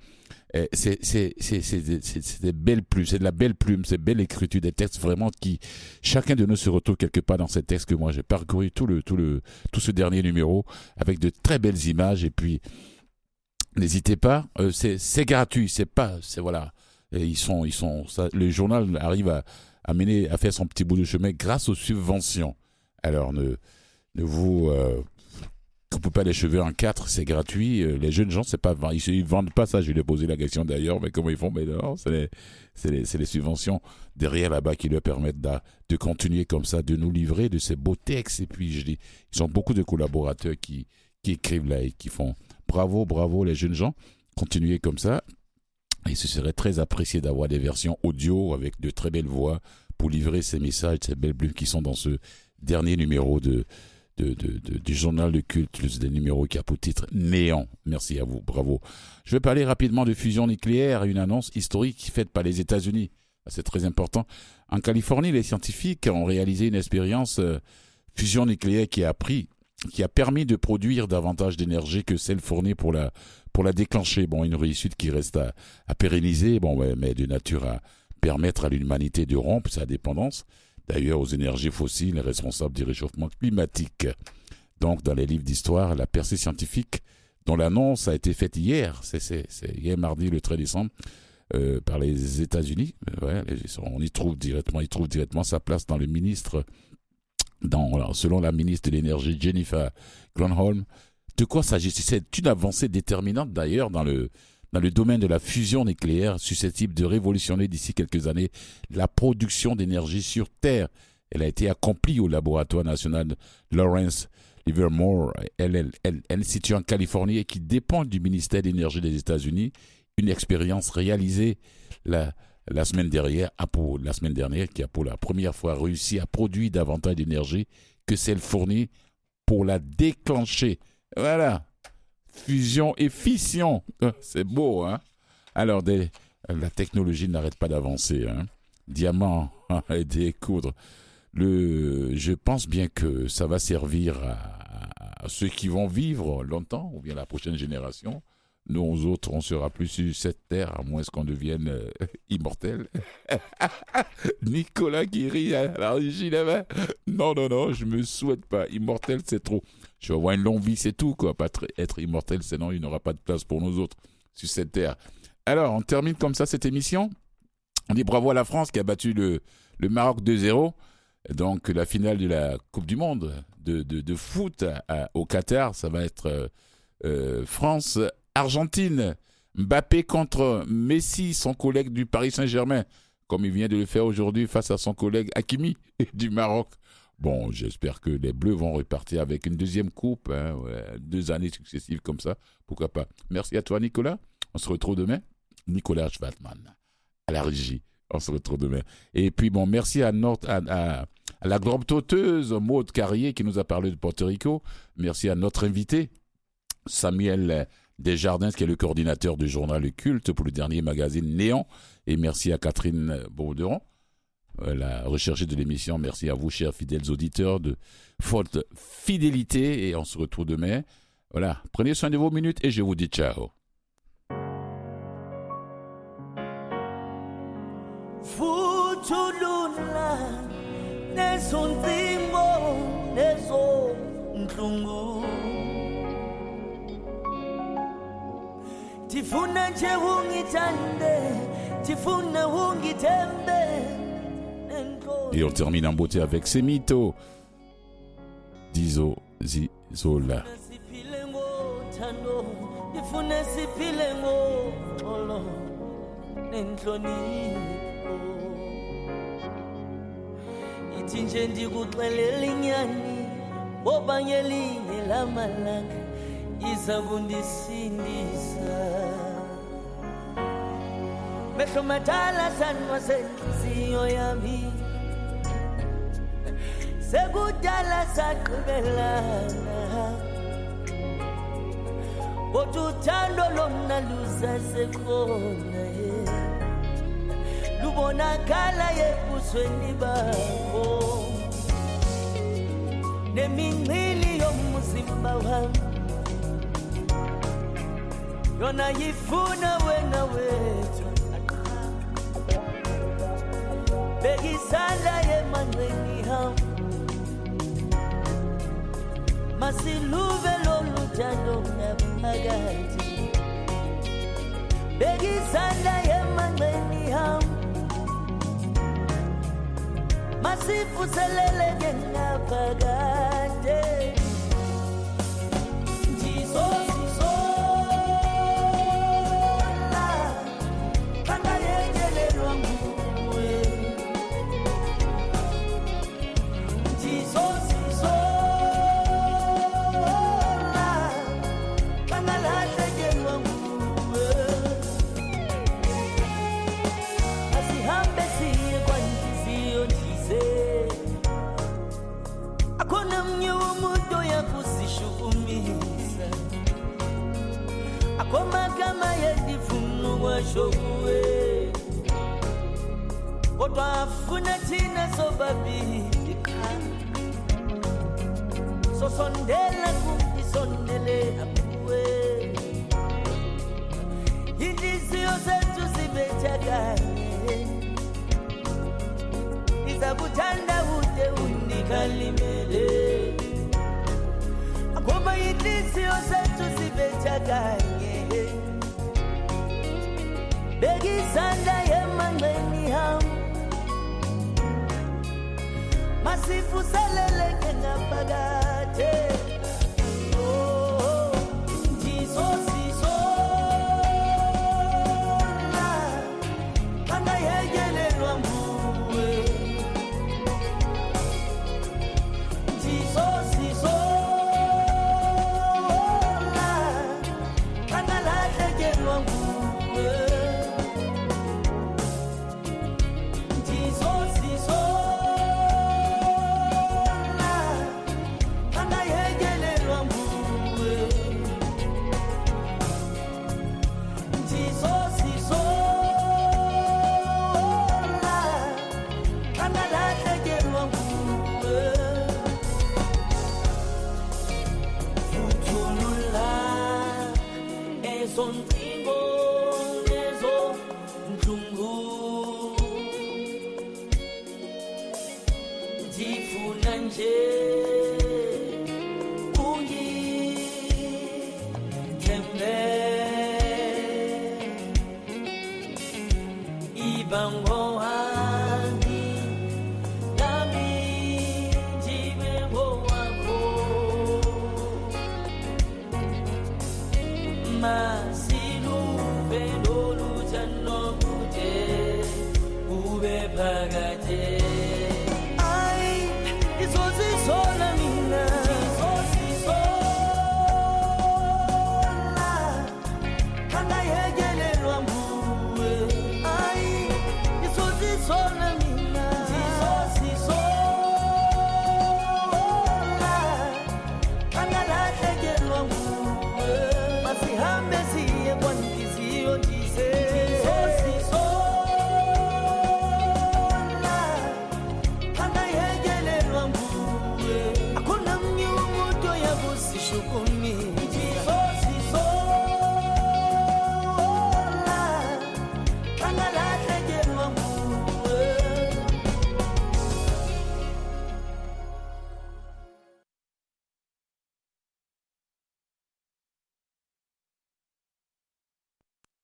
Eh, c'est des belles plumes, c'est de la belle plume, c'est belle écriture, des textes vraiment qui, chacun de nous se retrouve quelque part dans ces textes que moi j'ai parcouru tout le, tout le, tout ce dernier numéro avec de très belles images et puis, n'hésitez pas, euh, c'est gratuit, c'est pas, c'est voilà, ils sont, ils sont, ça, le journal arrive à, à mener, à faire son petit bout de chemin grâce aux subventions. Alors ne, ne vous, euh, coupe pas les cheveux en quatre, c'est gratuit. Euh, les jeunes gens, c'est pas, ils, ils vendent pas ça. Je lui ai posé la question d'ailleurs, mais comment ils font? Mais non, c'est les, subventions derrière là-bas qui leur permettent de, continuer comme ça, de nous livrer de ces beaux textes. Et puis, je dis, ils ont beaucoup de collaborateurs qui, qui écrivent là et qui font bravo, bravo les jeunes gens. Continuez comme ça. Et ce serait très apprécié d'avoir des versions audio avec de très belles voix pour livrer ces messages, ces belles plumes qui sont dans ce dernier numéro de du journal de culte, des numéros qui a pour titre Néant. Merci à vous, bravo. Je vais parler rapidement de fusion nucléaire, une annonce historique faite par les États-Unis. C'est très important. En Californie, les scientifiques ont réalisé une expérience euh, fusion nucléaire qui a pris, qui a permis de produire davantage d'énergie que celle fournie pour la, pour la déclencher. Bon, une réussite qui reste à, à pérenniser, bon, mais de nature à permettre à l'humanité de rompre sa dépendance d'ailleurs aux énergies fossiles responsables du réchauffement climatique. Donc, dans les livres d'histoire, la percée scientifique dont l'annonce a été faite hier, c'est hier mardi le 13 décembre, euh, par les États-Unis. Euh, on y trouve directement, il trouve directement sa place dans le ministre, selon la ministre de l'énergie Jennifer Granholm. De quoi s'agit-il? C'est une avancée déterminante d'ailleurs dans le dans le domaine de la fusion nucléaire susceptible de révolutionner d'ici quelques années la production d'énergie sur Terre. Elle a été accomplie au laboratoire national Lawrence Livermore, elle, située en Californie et qui dépend du ministère de l'Énergie des États-Unis. Une expérience réalisée la, la, semaine dernière, la semaine dernière, qui a pour la première fois réussi à produire davantage d'énergie que celle fournie pour la déclencher. Voilà fusion et fission. Euh, c'est beau, hein Alors, la technologie n'arrête pas d'avancer. Hein Diamant et découdre. Le, je pense bien que ça va servir à, ceux qui vont vivre longtemps, ou bien la prochaine génération, Nous autres, on sera plus sur cette terre, à moins qu'on devienne euh, immortel. Nicolas qui rit à la régie. Non, non, non, je me souhaite pas. Immortel, c'est trop. Je vais avoir une longue vie, c'est tout, quoi. Pas tr- être immortel, sinon il n'aura pas de place pour nous autres sur cette terre. Alors, on termine comme ça cette émission. On dit bravo à la France qui a battu le, Maroc 2-0. Donc, la finale de la Coupe du Monde de, foot au Qatar, ça va être euh, euh, France-Argentine. Mbappé contre Messi, son collègue du Paris Saint-Germain, comme il vient de le faire aujourd'hui face à son collègue Hakimi du Maroc. Bon, j'espère que les Bleus vont repartir avec une deuxième coupe, hein, deux années successives comme ça. Pourquoi pas Merci à toi, Nicolas. On se retrouve demain. Nicolas Schwartmann, à la régie. On se retrouve demain. Et puis, bon, merci à, notre, la globe toteuse Maude Carrier qui nous a parlé de Porto Rico. Merci à notre invité, Samuel Desjardins, qui est le coordinateur du journal Le Culte pour le dernier magazine Néant. Et merci à Catherine Bauderon, la recherchée de l'émission. Merci à vous, chers fidèles auditeurs, de votre fidélité. Et on se retrouve demain. Voilà. Prenez soin de vos minutes et je vous dis ciao. Et on termine en beauté avec Semito. Dizo Zizola. ithi nje ndikuxelela inyani ngoba ngelinye lamalanga iza kundisindisa mehlo madala sanwa senhliziyo yami sekudala sagqibelana kodwa uthando lona lusasekhona ye lubonakala ebusweni bakho nemincili yona masilube lolu thando ngaphakathi bekisanda emanxeni ham masivuseleleke ngaphakade